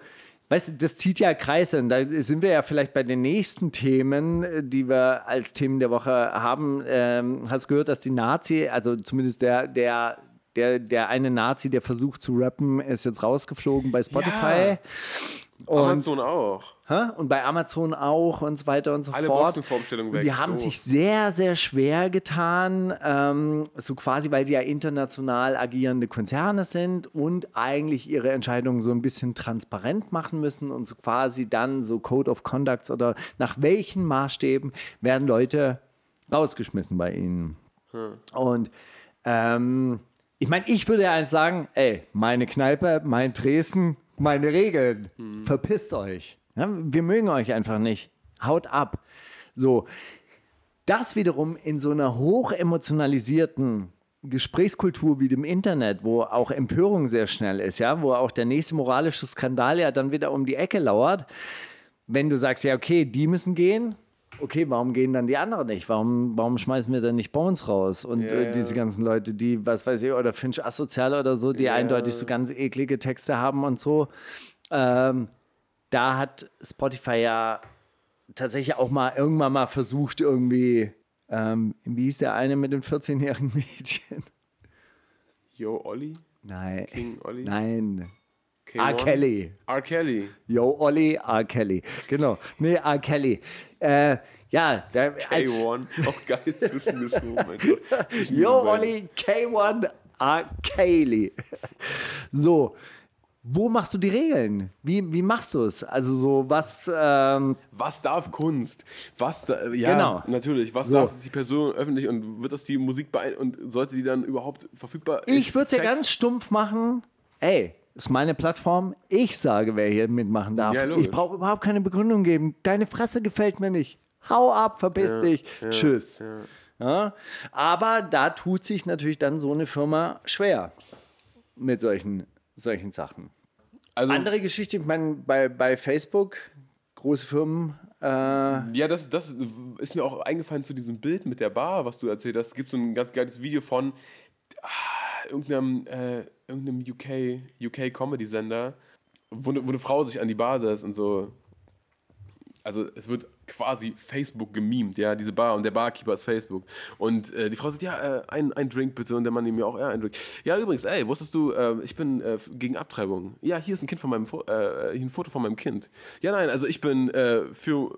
Speaker 5: Weißt du, das zieht ja Kreise. Und da sind wir ja vielleicht bei den nächsten Themen, die wir als Themen der Woche haben. Ähm, hast gehört, dass die Nazi, also zumindest der, der, der, der eine Nazi, der versucht zu rappen, ist jetzt rausgeflogen bei Spotify. Und,
Speaker 4: Amazon auch.
Speaker 5: hä? und bei Amazon auch und so weiter und so
Speaker 4: Alle
Speaker 5: fort.
Speaker 4: Boxenvorbestellungen
Speaker 5: Und
Speaker 4: weg.
Speaker 5: die haben
Speaker 4: Doof.
Speaker 5: sich sehr, sehr schwer getan, ähm, so quasi, weil sie ja international agierende Konzerne sind und eigentlich ihre Entscheidungen so ein bisschen transparent machen müssen und so quasi dann so Code of Conducts oder nach welchen Maßstäben werden Leute rausgeschmissen bei ihnen. Und ähm, ich meine, ich würde ja eigentlich sagen, ey, meine Kneipe, mein Dresden, meine Regeln, verpisst euch. Ja, wir mögen euch einfach nicht. Haut ab. So, das wiederum in so einer hochemotionalisierten Gesprächskultur wie dem Internet, wo auch Empörung sehr schnell ist, ja, wo auch der nächste moralische Skandal ja dann wieder um die Ecke lauert, wenn du sagst, ja, okay, die müssen gehen, okay, warum gehen dann die anderen nicht? Warum, warum schmeißen wir dann nicht Bones raus? Und
Speaker 4: Ja,
Speaker 5: äh,
Speaker 4: ja.
Speaker 5: diese ganzen Leute, die, was weiß ich, oder Finch Asozial oder so, die eindeutig so ganz eklige Texte haben und so. Ähm, da hat Spotify ja tatsächlich auch mal irgendwann mal versucht, irgendwie, ähm, wie hieß der eine mit den 14-jährigen Mädchen?
Speaker 4: Yo, Olli?
Speaker 5: Nein.
Speaker 4: King Olli?
Speaker 5: Nein.
Speaker 4: K1?
Speaker 5: R. Kelly.
Speaker 4: R. Kelly.
Speaker 5: Yo, Olli, R. Kelly. Genau. Nee, R. Kelly. Äh, ja, der, als,
Speaker 4: K1. Auch geil zwischengeschoben. mein Gott.
Speaker 5: Yo. Olli, K1, R. Kelly. So, wo machst du die Regeln? Wie, wie machst du es? Also so, was, ähm,
Speaker 4: Was darf Kunst? Was da, ja,
Speaker 5: Genau.
Speaker 4: natürlich. Was
Speaker 5: So.
Speaker 4: darf die Person öffentlich und wird das die Musik beein und sollte die dann überhaupt verfügbar
Speaker 5: ich würde es ja ganz stumpf machen. Ey, ist meine Plattform. Ich sage, wer hier mitmachen darf.
Speaker 4: Ja,
Speaker 5: ich brauche überhaupt keine Begründung geben. Deine Fresse gefällt mir nicht. Hau ab, verpiss dich. Tschüss. Ja. Aber da tut sich natürlich dann so eine Firma schwer mit solchen, solchen Sachen.
Speaker 4: Also,
Speaker 5: Andere Geschichte, ich meine, bei, bei Facebook, große Firmen, äh,
Speaker 4: ja, das, das ist mir auch eingefallen zu diesem Bild mit der Bar, was du erzählt hast. Es gibt so ein ganz geiles Video von ah, irgendeinem, äh, irgendeinem UK, UK Comedy-Sender, wo, ne- wo eine Frau sich an die Bar setzt und so. Also es wird quasi Facebook gemimt, ja, diese Bar und der Barkeeper ist Facebook. Und äh, die Frau sagt, ja, äh, ein, ein Drink bitte und der Mann ihm ja auch, ja, ein Drink. Ja, übrigens, ey, wusstest du, äh, ich bin äh, gegen Abtreibung. Ja, hier ist ein Kind von meinem, Fo äh, ein Foto von meinem Kind. Ja, nein, also ich bin äh, für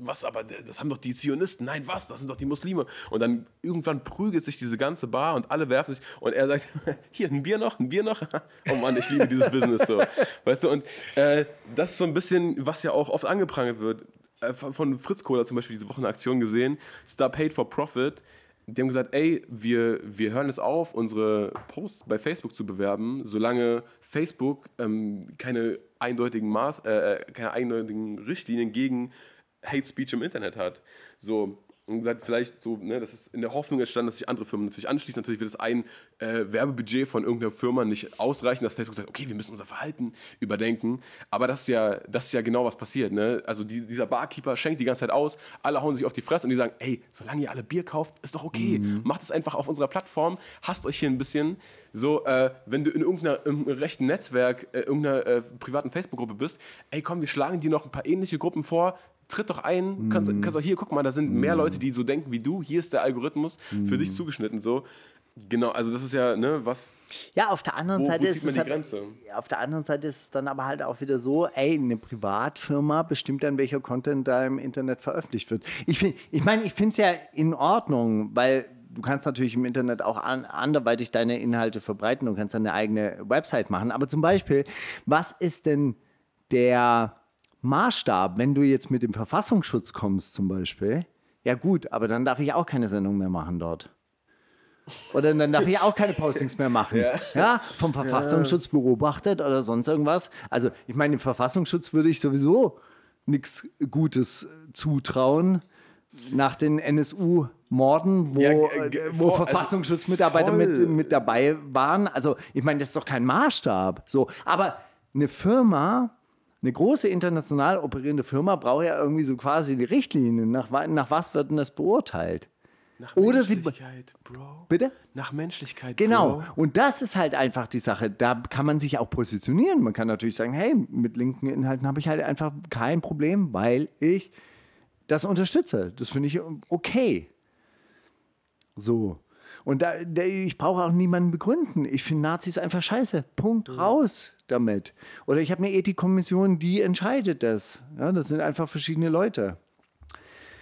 Speaker 4: was, aber das haben doch die Zionisten. Nein, was? Das sind doch die Muslime. Und dann irgendwann prügelt sich diese ganze Bar und alle werfen sich und er sagt, hier, ein Bier noch, ein Bier noch. Oh Mann, ich liebe dieses Business so. Weißt du, und äh, das ist so ein bisschen, was ja auch oft angeprangert wird. Äh, von Fritz Kohler zum Beispiel diese Woche eine Aktion gesehen, Star Paid for Profit. die haben gesagt, ey, wir, wir hören es auf, unsere Posts bei Facebook zu bewerben, solange Facebook ähm, keine eindeutigen Maß, äh, keine eindeutigen Richtlinien gegen Hate Speech im Internet hat. So, und gesagt, vielleicht so, ne, das ist in der Hoffnung entstanden, dass sich andere Firmen natürlich anschließen. Natürlich wird das ein äh, Werbebudget von irgendeiner Firma nicht ausreichen, dass Facebook sagt, okay, wir müssen unser Verhalten überdenken. Aber das ist ja, das ist ja genau was passiert. Ne? Also die, dieser Barkeeper schenkt die ganze Zeit aus, alle hauen sich auf die Fresse und die sagen, ey, solange ihr alle Bier kauft, ist doch okay.
Speaker 5: Mhm.
Speaker 4: Macht es einfach auf unserer Plattform, hasst euch hier ein bisschen. So, äh, wenn du in irgendeinem rechten Netzwerk, äh, irgendeiner äh, privaten Facebook-Gruppe bist, ey, komm, wir schlagen dir noch ein paar ähnliche Gruppen vor, tritt doch ein, kannst,
Speaker 5: Mhm.
Speaker 4: kannst auch hier, guck mal, da sind mehr Leute, die so denken wie du, hier ist der Algorithmus für
Speaker 5: Mhm.
Speaker 4: dich zugeschnitten, so. Genau, also das ist ja, ne, was,
Speaker 5: Ja, auf der anderen
Speaker 4: wo, wo
Speaker 5: Seite
Speaker 4: zieht
Speaker 5: ist
Speaker 4: man
Speaker 5: es
Speaker 4: die
Speaker 5: halt,
Speaker 4: Grenze?
Speaker 5: auf der anderen Seite ist es dann aber halt auch wieder so, ey, eine Privatfirma bestimmt dann, welcher Content da im Internet veröffentlicht wird. Ich, find- ich meine, ich finde es ja in Ordnung, weil du kannst natürlich im Internet auch an, anderweitig deine Inhalte verbreiten, du kannst dann eine eigene Website machen. Aber zum Beispiel, was ist denn der Maßstab, wenn du jetzt mit dem Verfassungsschutz kommst zum Beispiel? Ja gut, aber dann darf ich auch keine Sendung mehr machen dort. Oder dann darf ich auch keine Postings mehr machen. Ja, vom Verfassungsschutz beobachtet oder sonst irgendwas. Also, ich meine, dem Verfassungsschutz würde ich sowieso nichts Gutes äh, zutrauen. Nach den NSU-Morden, wo,
Speaker 4: Ja,
Speaker 5: äh, wo
Speaker 4: voll, also
Speaker 5: Verfassungsschutzmitarbeiter mit, mit dabei waren. Also, ich meine, das ist doch kein Maßstab. So, aber eine Firma, eine große international operierende Firma braucht ja irgendwie so quasi die Richtlinien. Nach, nach was wird denn das beurteilt?
Speaker 4: Nach
Speaker 5: Oder sie-
Speaker 4: Menschlichkeit, Bro.
Speaker 5: Bitte?
Speaker 4: Nach Menschlichkeit,
Speaker 5: Genau.
Speaker 4: Bro.
Speaker 5: Und das ist halt einfach die Sache. Da kann man sich auch positionieren. Man kann natürlich sagen, hey, mit linken Inhalten habe ich halt einfach kein Problem, weil ich das unterstütze. Das finde ich okay. So. Und da, da, ich brauche auch niemanden begründen. Ich finde Nazis einfach scheiße. Punkt raus damit. Oder ich habe eine Ethikkommission, die entscheidet das. Ja, das sind einfach verschiedene Leute.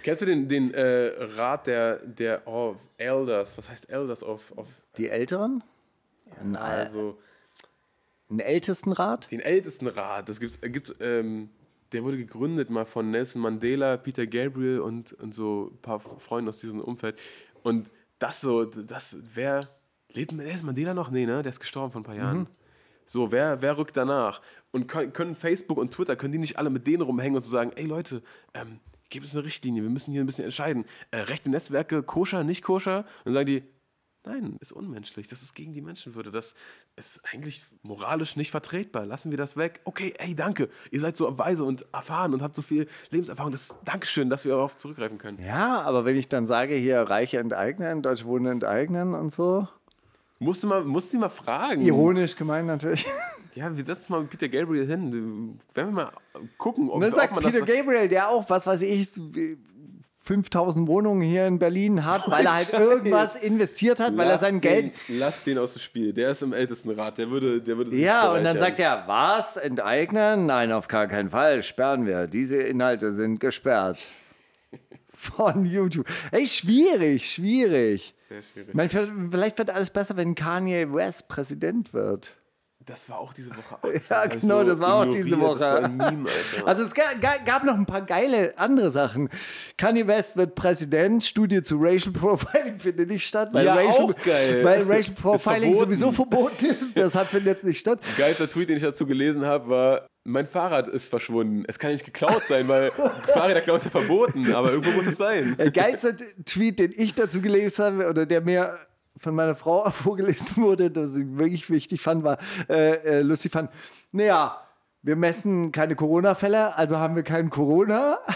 Speaker 4: Kennst du den, den äh, Rat der, der oh, Elders? Was heißt Elders auf, auf
Speaker 5: Die Älteren? Al-
Speaker 4: also
Speaker 5: ein Ältestenrat?
Speaker 4: den ältesten Rat? Das gibt's, äh, gibt's ähm, der wurde gegründet mal von Nelson Mandela, Peter Gabriel und, und so ein paar Freunden aus diesem Umfeld. Und das so, das, wer lebt Nelson Mandela noch? Nee, ne? Der ist gestorben vor ein paar Jahren. So, wer, wer rückt danach? Und können, können Facebook und Twitter, können die nicht alle mit denen rumhängen und so sagen, ey Leute, ähm, gibt es eine Richtlinie, wir müssen hier ein bisschen entscheiden. Äh, rechte Netzwerke, koscher, nicht koscher? Und dann sagen die, nein, ist unmenschlich, das ist gegen die Menschenwürde, das ist eigentlich moralisch nicht vertretbar, lassen wir das weg. Okay, ey, danke, ihr seid so weise und erfahren und habt so viel Lebenserfahrung, das ist Dankeschön, dass wir darauf zurückgreifen können.
Speaker 5: Ja, aber wenn ich dann sage, hier Reiche enteignen, Deutsche Wohnen enteignen und so.
Speaker 4: Musst du mal, musst du mal fragen.
Speaker 5: Ironisch gemeint natürlich.
Speaker 4: Ja, wir setzen mal mit Peter Gabriel hin. Werden wir mal gucken, ob,
Speaker 5: Und dann
Speaker 4: ob
Speaker 5: sagt
Speaker 4: man
Speaker 5: Peter
Speaker 4: das...
Speaker 5: Gabriel, der auch, was weiß ich, 5000 Wohnungen hier in Berlin hat, weil er halt irgendwas investiert hat, weil er
Speaker 4: Lass
Speaker 5: sein Geld.
Speaker 4: Den, lass den aus dem Spiel. Der ist im Ältestenrat. Der würde, der würde
Speaker 5: Ja, und dann sagt er, was? Enteignen? Nein, auf gar keinen Fall. Sperren wir. Diese Inhalte sind gesperrt. Von YouTube. Ey, schwierig, schwierig.
Speaker 4: Sehr schwierig.
Speaker 5: Meine, vielleicht wird alles besser, wenn Kanye West Präsident wird.
Speaker 4: Das war auch diese Woche.
Speaker 5: Ja,
Speaker 4: Hab ich
Speaker 5: genau, das war auch
Speaker 4: ignoriert.
Speaker 5: diese Woche.
Speaker 4: Das ein Meme.
Speaker 5: Also es ga- ga- gab noch ein paar geile andere Sachen. Kanye West wird Präsident, Studie zu Racial Profiling findet nicht statt, weil,
Speaker 4: Ja,
Speaker 5: Racial,
Speaker 4: auch
Speaker 5: weil Racial Profiling
Speaker 4: verboten.
Speaker 5: sowieso verboten ist. Deshalb findet jetzt nicht statt.
Speaker 4: Geilster Tweet, den ich dazu gelesen habe, war: Mein Fahrrad ist verschwunden. Es kann nicht geklaut sein, weil Fahrräder klauen ist ja verboten, aber irgendwo muss es sein.
Speaker 5: Der geilste Tweet, den ich dazu gelesen habe, oder der mir von meiner Frau vorgelesen wurde, das ich wirklich wichtig fand, war äh, äh, lustig fand. Naja, wir messen keine Corona-Fälle, also haben wir keinen Corona.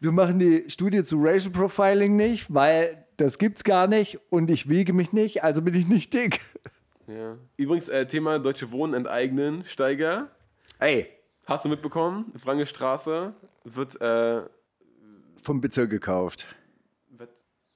Speaker 5: Wir machen die Studie zu Racial Profiling nicht, weil das gibt's gar nicht und ich wiege mich nicht, also bin ich nicht dick.
Speaker 4: Ja. Übrigens, äh, Thema Deutsche Wohnen enteignen, Steiger.
Speaker 5: Ey,
Speaker 4: Hast du mitbekommen? Frange Straße wird. Äh,
Speaker 5: vom Bezirk gekauft.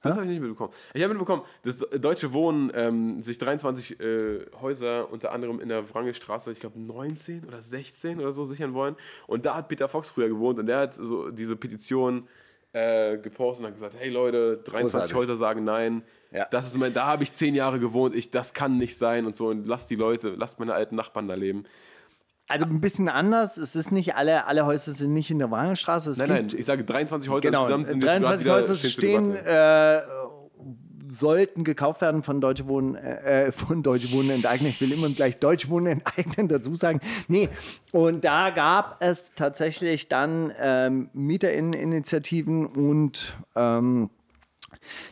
Speaker 4: Das habe ich nicht mitbekommen. Ich habe mitbekommen, dass Deutsche Wohnen ähm, sich 23 äh, Häuser unter anderem in der Wrangelstraße, ich glaube 19 oder 16 oder so sichern wollen. Und da hat Peter Fox früher gewohnt und der hat so diese Petition äh, gepostet und hat gesagt, hey Leute, 23
Speaker 5: Großartig.
Speaker 4: Häuser sagen nein.
Speaker 5: Ja.
Speaker 4: Das ist mein, da habe ich zehn Jahre gewohnt, ich, das kann nicht sein und so. Und lasst die Leute, lasst meine alten Nachbarn da leben.
Speaker 5: Also ein bisschen anders. Es ist nicht alle, alle Häuser sind nicht in der Wrangelstraße. Es
Speaker 4: Nein, nein, ich sage 23 Häuser
Speaker 5: genau,
Speaker 4: insgesamt sind jetzt
Speaker 5: 23
Speaker 4: gerade
Speaker 5: Häuser stehen äh, sollten gekauft werden von Deutsche Wohnen, äh, von Deutsche Wohnen enteignen. Ich will immer gleich Deutsche Wohnen enteignen dazu sagen. Nee, und da gab es tatsächlich dann ähm, Mieterinitiativen und ähm,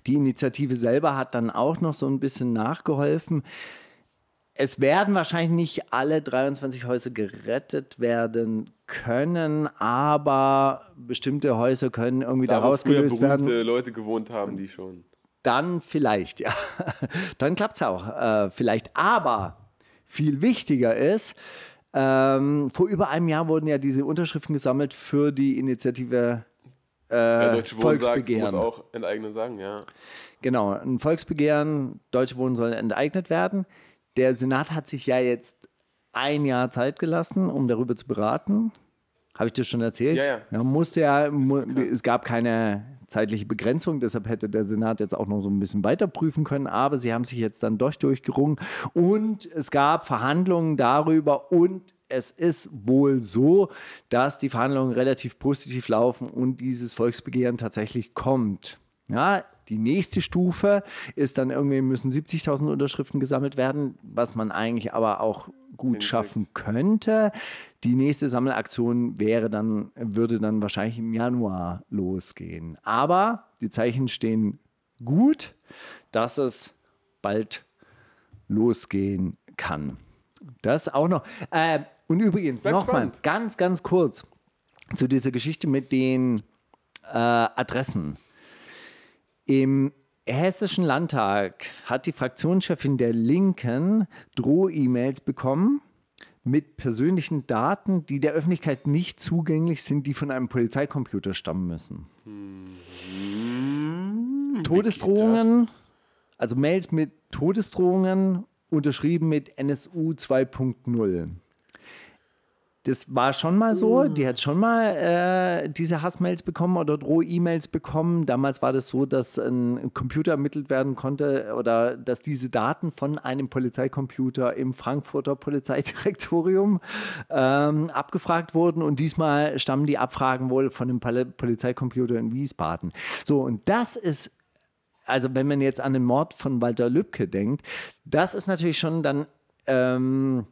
Speaker 5: die Initiative selber hat dann auch noch so ein bisschen nachgeholfen. Es werden wahrscheinlich nicht alle 23 Häuser gerettet werden können, aber bestimmte Häuser können irgendwie
Speaker 4: Da,
Speaker 5: da
Speaker 4: wo früher
Speaker 5: rausgelöst werden
Speaker 4: Leute gewohnt haben, die schon.
Speaker 5: dann vielleicht, ja. Dann klappt es auch äh, vielleicht. Aber viel wichtiger ist, ähm, vor über einem Jahr wurden ja diese Unterschriften gesammelt für die Initiative äh,
Speaker 4: Deutsche Wohnen sagt, muss
Speaker 5: Volksbegehren.
Speaker 4: auch enteignen sagen, ja.
Speaker 5: Genau, ein Volksbegehren, Deutsche Wohnen sollen enteignet werden. Der Senat hat sich ja jetzt ein Jahr Zeit gelassen, um darüber zu beraten. Habe ich dir schon erzählt?
Speaker 4: Ja, ja.
Speaker 5: musste ja, mu es gab keine zeitliche Begrenzung, deshalb hätte der Senat jetzt auch noch so ein bisschen weiter prüfen können, aber sie haben sich jetzt dann doch durchgerungen und es gab Verhandlungen darüber und es ist wohl so, dass die Verhandlungen relativ positiv laufen und dieses Volksbegehren tatsächlich kommt. Ja, die nächste Stufe ist dann irgendwie müssen 70.000 Unterschriften gesammelt werden, was man eigentlich aber auch gut schaffen könnte. Die nächste Sammelaktion wäre dann, würde dann wahrscheinlich im Januar losgehen. Aber die Zeichen stehen gut, dass es bald losgehen kann. Das auch noch. Äh, und übrigens nochmal ganz, ganz kurz zu dieser Geschichte mit den äh, Adressen. Im Hessischen Landtag hat die Fraktionschefin der Linken Droh-E-Mails bekommen mit persönlichen Daten, die der Öffentlichkeit nicht zugänglich sind, die von einem Polizeicomputer stammen müssen. Todesdrohungen, also Mails mit Todesdrohungen, unterschrieben mit NSU 2.0. Das war schon mal so. Die hat schon mal äh, diese Hassmails bekommen oder Droh-E-Mails bekommen. Damals war das so, dass ein Computer ermittelt werden konnte oder dass diese Daten von einem Polizeicomputer im Frankfurter Polizeidirektorium ähm, abgefragt wurden. Und diesmal stammen die Abfragen wohl von dem Pol Polizeicomputer in Wiesbaden. So, und das ist also wenn man jetzt an den Mord von Walter Lübcke denkt, das ist natürlich schon dann, ähm,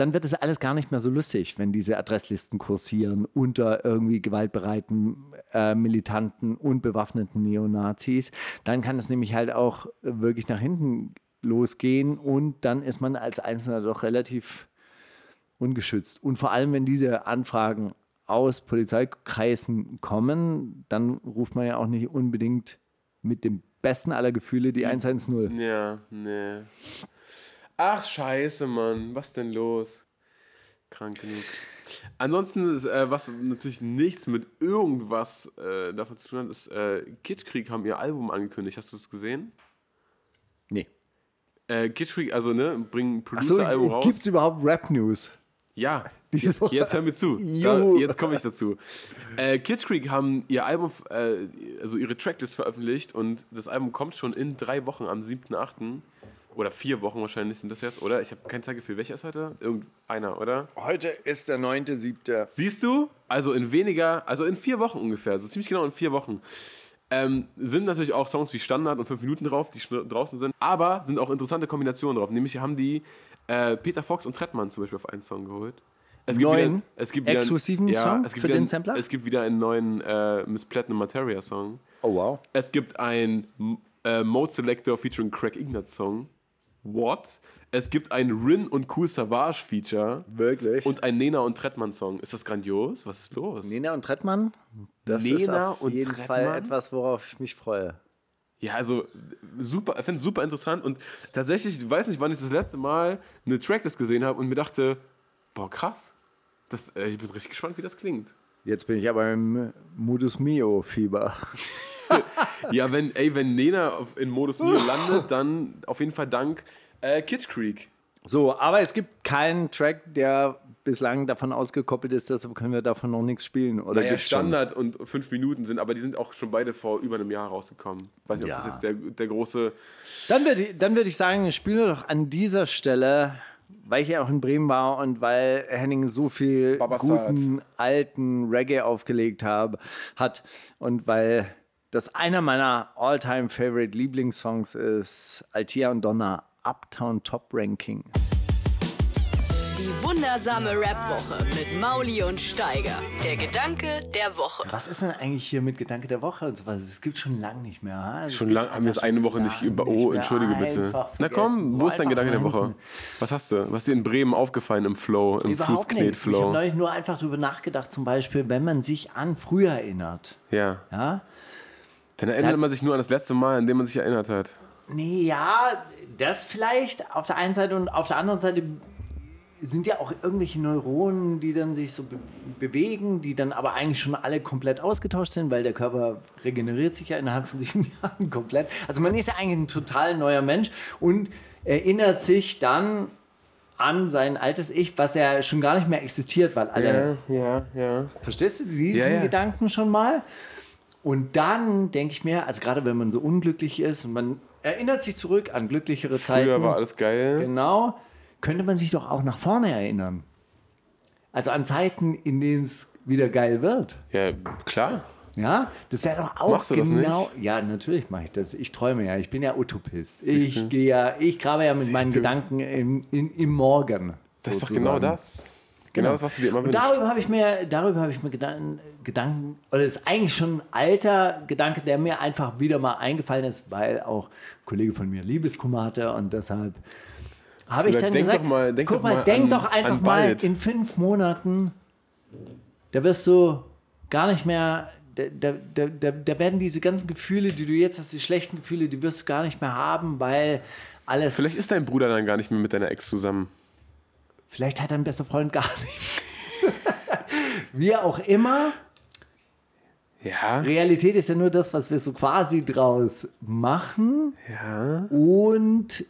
Speaker 5: dann wird es alles gar nicht mehr so lustig, wenn diese Adresslisten kursieren unter irgendwie gewaltbereiten äh, Militanten und bewaffneten Neonazis. Dann kann es nämlich halt auch wirklich nach hinten losgehen und dann ist man als Einzelner doch relativ ungeschützt. Und vor allem, wenn diese Anfragen aus Polizeikreisen kommen, dann ruft man ja auch nicht unbedingt mit dem besten aller Gefühle die 110.
Speaker 4: Ja, nee. Ach, scheiße, Mann. Was denn los? Krank genug. Ansonsten, ist, äh, was natürlich nichts mit irgendwas äh, davon zu tun hat, ist, äh, Kitschkrieg haben ihr Album angekündigt. Hast du das gesehen?
Speaker 5: Nee.
Speaker 4: Äh, Kitschkrieg, also, ne, bringen ein
Speaker 5: Achso,
Speaker 4: Producer-Album raus.
Speaker 5: gibt es überhaupt Rap-News?
Speaker 4: Ja, jetzt,
Speaker 5: Woche.
Speaker 4: jetzt hör mir zu. Da, jetzt komme ich dazu. Äh, Kids Creek haben ihr Album, äh, also ihre Tracklist veröffentlicht und das Album kommt schon in drei Wochen am 7.8. Oder vier Wochen wahrscheinlich sind das jetzt, oder? Ich habe kein Zeitgefühl. Welcher ist heute? Irgendeiner, oder?
Speaker 5: Heute ist der 9.7.
Speaker 4: Siehst du? Also in weniger, also in vier Wochen ungefähr, so ziemlich genau in vier Wochen. Ähm, sind natürlich auch Songs wie Standard und 5 Minuten drauf, die schon draußen sind, aber sind auch interessante Kombinationen drauf. Nämlich haben die äh, Peter Fox und Trettmann zum Beispiel auf einen Song geholt. Es
Speaker 5: Neuen,
Speaker 4: wieder, es gibt wieder,
Speaker 5: exklusiven Song
Speaker 4: es gibt
Speaker 5: für
Speaker 4: wieder
Speaker 5: den
Speaker 4: einen-
Speaker 5: Sampler?
Speaker 4: Es gibt wieder einen neuen äh, Miss Platinum Materia Song.
Speaker 5: Oh wow.
Speaker 4: Es gibt einen äh, Mode Selector featuring Craig Ignatz Song. What? Es gibt ein Rin und Cool Savage Feature.
Speaker 5: Wirklich?
Speaker 4: Und ein Nena und Trettmann Song. Ist das grandios? Was ist los?
Speaker 5: Nena und Trettmann? Das ist
Speaker 4: Nena
Speaker 5: auf
Speaker 4: und
Speaker 5: jeden
Speaker 4: Trettmann?
Speaker 5: Fall etwas, worauf ich mich freue.
Speaker 4: Ja, also super, ich finde es super interessant und tatsächlich, ich weiß nicht, wann ich das letzte Mal eine Tracklist gesehen habe und mir dachte, boah, krass. Das, äh, ich bin richtig gespannt, wie das klingt.
Speaker 5: Jetzt bin ich aber im Modus Mio-Fieber.
Speaker 4: Ja, wenn, ey, wenn Nena in Modus Mio landet, dann auf jeden Fall dank äh, Kitsch Creek.
Speaker 5: So, aber es gibt keinen Track, der bislang davon ausgekoppelt ist, deshalb können wir davon noch nichts spielen. Oder
Speaker 4: Naja,
Speaker 5: gibt's schon?
Speaker 4: Standard und fünf Minuten sind, aber die sind auch schon beide vor über einem Jahr rausgekommen. Weiß nicht, ob
Speaker 5: Ja.
Speaker 4: das jetzt der, der große.
Speaker 5: Dann würde ich, dann würd ich sagen, spielen wir doch an dieser Stelle, weil ich ja auch in Bremen war und weil Henning so viel
Speaker 4: Babasat.
Speaker 5: guten alten Reggae aufgelegt hab, hat und weil dass einer meiner all-time favorite Lieblingssongs ist Altia und Donna Uptown Top Ranking.
Speaker 3: Die wundersame Rap-Woche mit Mauli und Steiger. Der Gedanke der Woche.
Speaker 5: Was ist denn eigentlich hier mit Gedanke der Woche und sowas? Es gibt schon lange nicht mehr. ha? Es
Speaker 4: Schon lange haben wir jetzt eine Woche nicht über. Oh, entschuldige bitte. Na komm, wo ist dein Gedanke der Woche? Was hast du? Was ist dir in Bremen aufgefallen im Flow, im
Speaker 5: nichts. Ich habe
Speaker 4: Fußknet-Flow?
Speaker 5: neulich nur einfach darüber nachgedacht, zum Beispiel, wenn man sich an früher erinnert.
Speaker 4: Ja.
Speaker 5: Ja?
Speaker 4: Dann erinnert
Speaker 5: Dann-
Speaker 4: man sich nur an das letzte Mal, an dem man sich erinnert hat.
Speaker 5: Nee, ja, das vielleicht auf der einen Seite und auf der anderen Seite sind ja auch irgendwelche Neuronen, die dann sich so be bewegen, die dann aber eigentlich schon alle komplett ausgetauscht sind, weil der Körper regeneriert sich ja innerhalb von sieben Jahren komplett. Also man ist ja eigentlich ein total neuer Mensch und erinnert sich dann an sein altes Ich, was ja schon gar nicht mehr existiert, weil alle
Speaker 4: ja, ja.
Speaker 5: Verstehst du diesen
Speaker 4: Ja, ja.
Speaker 5: Gedanken schon mal? Und dann denke ich mir, also gerade wenn man so unglücklich ist und man erinnert sich zurück an glücklichere Zeiten.
Speaker 4: Früher war alles geil.
Speaker 5: Genau, könnte man sich doch auch nach vorne erinnern. Also an Zeiten, in denen es wieder geil wird.
Speaker 4: Ja, klar.
Speaker 5: Ja, das wäre doch auch
Speaker 4: Machst du das
Speaker 5: genau.
Speaker 4: nicht?
Speaker 5: Ja, natürlich mache ich das. Ich träume ja. Ich bin ja Utopist.
Speaker 4: Siehste.
Speaker 5: Ich gehe ja, ich grabe ja mit
Speaker 4: Siehste.
Speaker 5: meinen Gedanken im, in, im Morgen.
Speaker 4: Das ist doch
Speaker 5: sozusagen.
Speaker 4: genau das. Genau, das, was du dir immer wünschst.
Speaker 5: darüber habe ich mir, darüber habe ich mir Gedanken, Gedanken, oder das ist eigentlich schon ein alter Gedanke, der mir einfach wieder mal eingefallen ist, weil auch ein Kollege von mir Liebeskummer hatte und deshalb habe ich dann
Speaker 4: denk
Speaker 5: gesagt,
Speaker 4: doch mal- denk
Speaker 5: guck
Speaker 4: doch
Speaker 5: mal,
Speaker 4: mal
Speaker 5: denk
Speaker 4: an-
Speaker 5: doch einfach mal in fünf Monaten, da wirst du gar nicht mehr, da, da, da, da, da werden diese ganzen Gefühle, die du jetzt hast, die schlechten Gefühle, die wirst du gar nicht mehr haben, weil alles,
Speaker 4: Vielleicht ist dein Bruder dann gar nicht mehr mit deiner Ex zusammen.
Speaker 5: vielleicht hat dein bester Freund gar nicht. Wie auch immer,
Speaker 4: Ja.
Speaker 5: Realität ist ja nur das, was wir so quasi draus machen.
Speaker 4: Ja.
Speaker 5: Und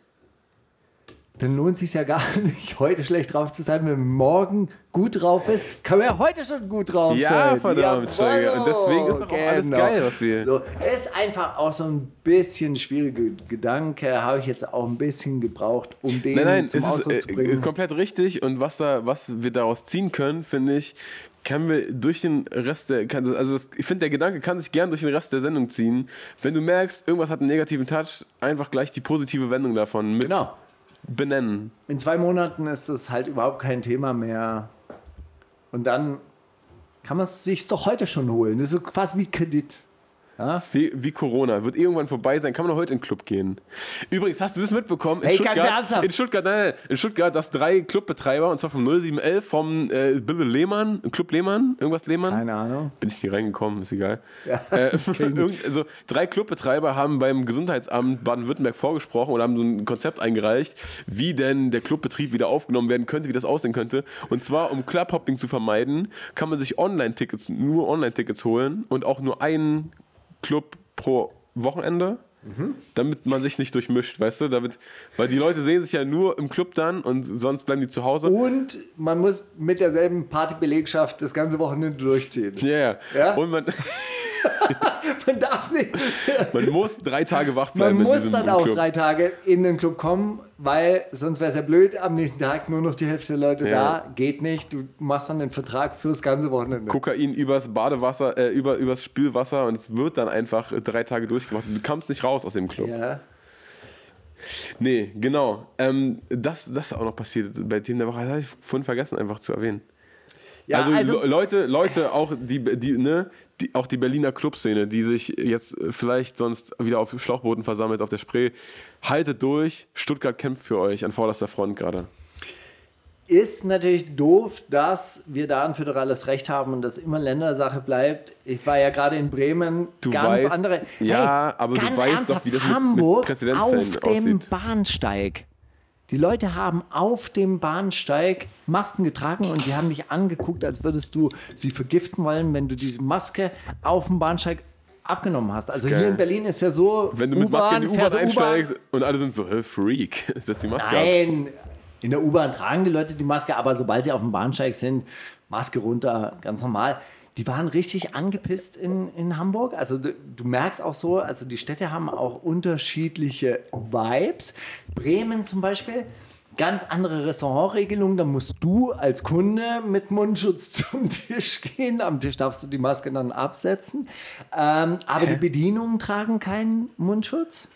Speaker 5: dann lohnt es sich ja gar nicht, heute schlecht drauf zu sein. Wenn man morgen gut drauf ist, kann man ja heute schon gut drauf
Speaker 4: Ja,
Speaker 5: sein.
Speaker 4: verdammt,
Speaker 5: Jawollo,
Speaker 4: Steiger. Und deswegen ist doch auch alles
Speaker 5: genau.
Speaker 4: geil, was wir-
Speaker 5: So, ist einfach auch so ein bisschen schwieriger Gedanke. Habe ich jetzt auch ein bisschen gebraucht, um den
Speaker 4: Nein, nein, es
Speaker 5: zum
Speaker 4: ist
Speaker 5: Ausdruck
Speaker 4: äh,
Speaker 5: zu bringen.
Speaker 4: komplett richtig. Und was, da, was wir daraus ziehen können, finde ich, können wir durch den Rest der. Kann, also, das, ich finde, der Gedanke kann sich gern durch den Rest der Sendung ziehen. Wenn du merkst, irgendwas hat einen negativen Touch, einfach gleich die positive Wendung davon mit
Speaker 5: Genau.
Speaker 4: Benennen.
Speaker 5: In zwei Monaten ist das halt überhaupt kein Thema mehr. Und dann kann man es sich doch heute schon holen. Das ist quasi wie Kredit.
Speaker 4: Das ist wie, wie Corona. Wird irgendwann vorbei sein, kann man heute in den Club gehen. Übrigens, hast du das mitbekommen? In
Speaker 5: Hey, ganz
Speaker 4: Stuttgart,
Speaker 5: ernsthaft?
Speaker 4: in Stuttgart, nein, nein, in Stuttgart, dass drei Clubbetreiber, und zwar vom 0711, vom äh, Bill Lehmann, Club Lehmann, irgendwas Lehmann?
Speaker 5: Keine Ahnung.
Speaker 4: Bin ich nie reingekommen, ist egal.
Speaker 5: Ja,
Speaker 4: Äh, also drei Clubbetreiber haben beim Gesundheitsamt Baden-Württemberg vorgesprochen oder haben so ein Konzept eingereicht, wie denn der Clubbetrieb wieder aufgenommen werden könnte, wie das aussehen könnte. Und zwar, um Clubhopping zu vermeiden, kann man sich Online-Tickets, nur Online-Tickets holen und auch nur einen Club pro Wochenende. Damit man sich nicht durchmischt, weißt du? Damit, weil die Leute sehen sich ja nur im Club dann und sonst bleiben die zu Hause.
Speaker 5: Und man muss mit derselben Partybelegschaft das ganze Wochenende durchziehen.
Speaker 4: Ja, ja.
Speaker 5: Ja?
Speaker 4: Und man,
Speaker 5: Man darf nicht.
Speaker 4: man muss drei Tage wach bleiben.
Speaker 5: Man muss dann auch
Speaker 4: Club.
Speaker 5: drei Tage in den Club kommen, weil sonst wäre es ja blöd, am nächsten Tag nur noch die Hälfte der Leute
Speaker 4: Ja.
Speaker 5: da. Geht nicht. Du machst dann den Vertrag fürs ganze Wochenende.
Speaker 4: Kokain übers Badewasser, äh, über, übers Spülwasser und es wird dann einfach drei Tage durchgemacht. Du kommst nicht raus aus dem Club.
Speaker 5: Ja.
Speaker 4: Nee, genau. Ähm, das, das ist auch noch passiert bei Themen der Woche. Das habe ich vorhin vergessen, einfach zu erwähnen.
Speaker 5: Ja,
Speaker 4: also,
Speaker 5: also,
Speaker 4: Le- Leute, Leute, auch die, die, ne, die, auch die Berliner Clubszene, die sich jetzt äh, vielleicht sonst wieder auf Schlauchbooten versammelt auf der Spree, haltet durch. Stuttgart kämpft für euch an vorderster Front gerade.
Speaker 5: ist natürlich doof, dass wir da ein föderales Recht haben und das immer Ländersache bleibt. Ich war ja gerade in Bremen,
Speaker 4: Du
Speaker 5: ganz
Speaker 4: weißt-
Speaker 5: andere.
Speaker 4: ja, aber du weißt doch, wie das mit- mit
Speaker 5: Hamburg
Speaker 4: Präzedenzfällen
Speaker 5: auf dem
Speaker 4: aussieht.
Speaker 5: Bahnsteig. Die Leute haben auf dem Bahnsteig Masken getragen und die haben dich angeguckt, als würdest du sie vergiften wollen, wenn du diese Maske auf dem Bahnsteig abgenommen hast. Also hier in Berlin ist ja so,
Speaker 4: Wenn du mit Maske in die U-Bahn einsteigst und alle sind so, hey, Freak, setz die Maske ab.
Speaker 5: Nein, in der U-Bahn tragen die Leute die Maske, aber sobald sie auf dem Bahnsteig sind, Maske runter, ganz normal. Die waren richtig angepisst in, in Hamburg. Also du, du merkst auch so, also die Städte haben auch unterschiedliche Vibes. Bremen zum Beispiel, Ganz andere Restaurantregelung, da musst du als Kunde mit Mundschutz zum Tisch gehen. Am Tisch darfst du die Maske dann absetzen. Ähm, aber die Bedienungen tragen keinen Mundschutz.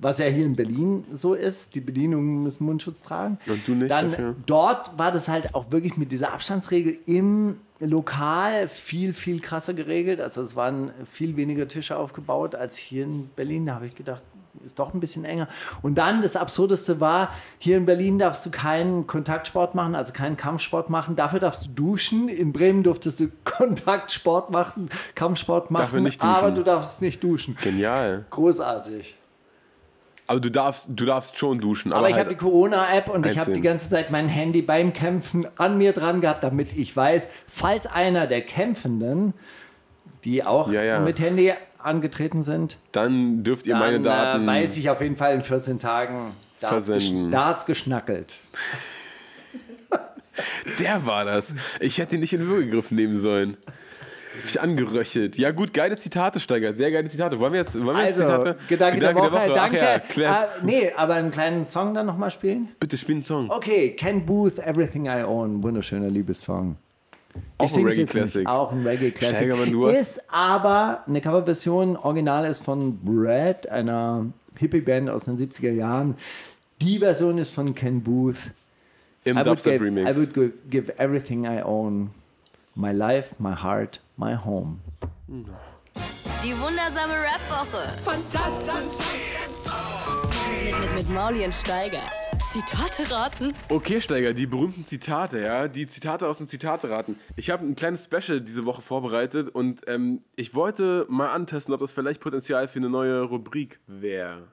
Speaker 5: Was ja hier in Berlin so ist, die Bedienungen müssen Mundschutz tragen.
Speaker 4: Und du nicht
Speaker 5: Dann
Speaker 4: dafür?
Speaker 5: dort war das halt auch wirklich mit dieser Abstandsregel im Lokal viel, viel krasser geregelt. Also es waren viel weniger Tische aufgebaut als hier in Berlin. Da habe ich gedacht, ist doch ein bisschen enger. Und dann das Absurdeste war, hier in Berlin darfst du keinen Kontaktsport machen, also keinen Kampfsport machen. Dafür darfst du duschen. In Bremen durftest du Kontaktsport machen, Kampfsport machen,
Speaker 4: Dafür nicht duschen.
Speaker 5: aber du darfst nicht duschen.
Speaker 4: Genial.
Speaker 5: Großartig.
Speaker 4: Aber du darfst, du darfst schon duschen. Aber,
Speaker 5: Aber ich
Speaker 4: halt,
Speaker 5: habe die Corona-App und ich habe die ganze Zeit mein Handy beim Kämpfen an mir dran gehabt, damit ich weiß, falls einer der Kämpfenden, die auch
Speaker 4: Ja, ja.
Speaker 5: mit Handy angetreten sind,
Speaker 4: dann dürft ihr
Speaker 5: dann
Speaker 4: meine Daten.
Speaker 5: äh, weiß ich auf jeden Fall in 14 Tagen,
Speaker 4: Versenden.
Speaker 5: gesch- da hat's geschnackelt.
Speaker 4: Der war das. Ich hätte ihn nicht in Würgegriff nehmen sollen. Ich angeröchelt. Ja gut, geile Zitate steigert. Sehr geile Zitate. Wollen wir jetzt, wollen wir jetzt
Speaker 5: Also,
Speaker 4: Zitate?
Speaker 5: Gedanke, der Woche,
Speaker 4: Ach
Speaker 5: danke.
Speaker 4: ja,
Speaker 5: äh, nee, aber einen kleinen Song dann nochmal spielen?
Speaker 4: bitte spiel einen Song.
Speaker 5: Okay, Ken Booth, Everything I Own, wunderschöner Liebessong.
Speaker 4: Auch ein
Speaker 5: sing's
Speaker 4: Reggae
Speaker 5: jetzt nicht.
Speaker 4: Classic.
Speaker 5: Auch ein Reggae Classic.
Speaker 4: Steigermann, du hast-
Speaker 5: ist aber eine Coverversion, original ist von Brad, einer Hippie-Band aus den 70er Jahren. Die Version ist von Ken Booth.
Speaker 4: Im
Speaker 5: I would,
Speaker 4: Dubstep
Speaker 5: give, I would gi- give everything I own. My life, my heart, my home.
Speaker 3: Die wundersame Rap-Woche. Fantastisch. Mit, mit, mit Mauli und Steiger. Zitate raten.
Speaker 4: Okay, Steiger, die berühmten Zitate, ja, die Zitate aus dem Zitate-Raten. Ich habe ein kleines Special diese Woche vorbereitet und ähm, ich wollte mal antesten, ob das vielleicht Potenzial für eine neue Rubrik wäre.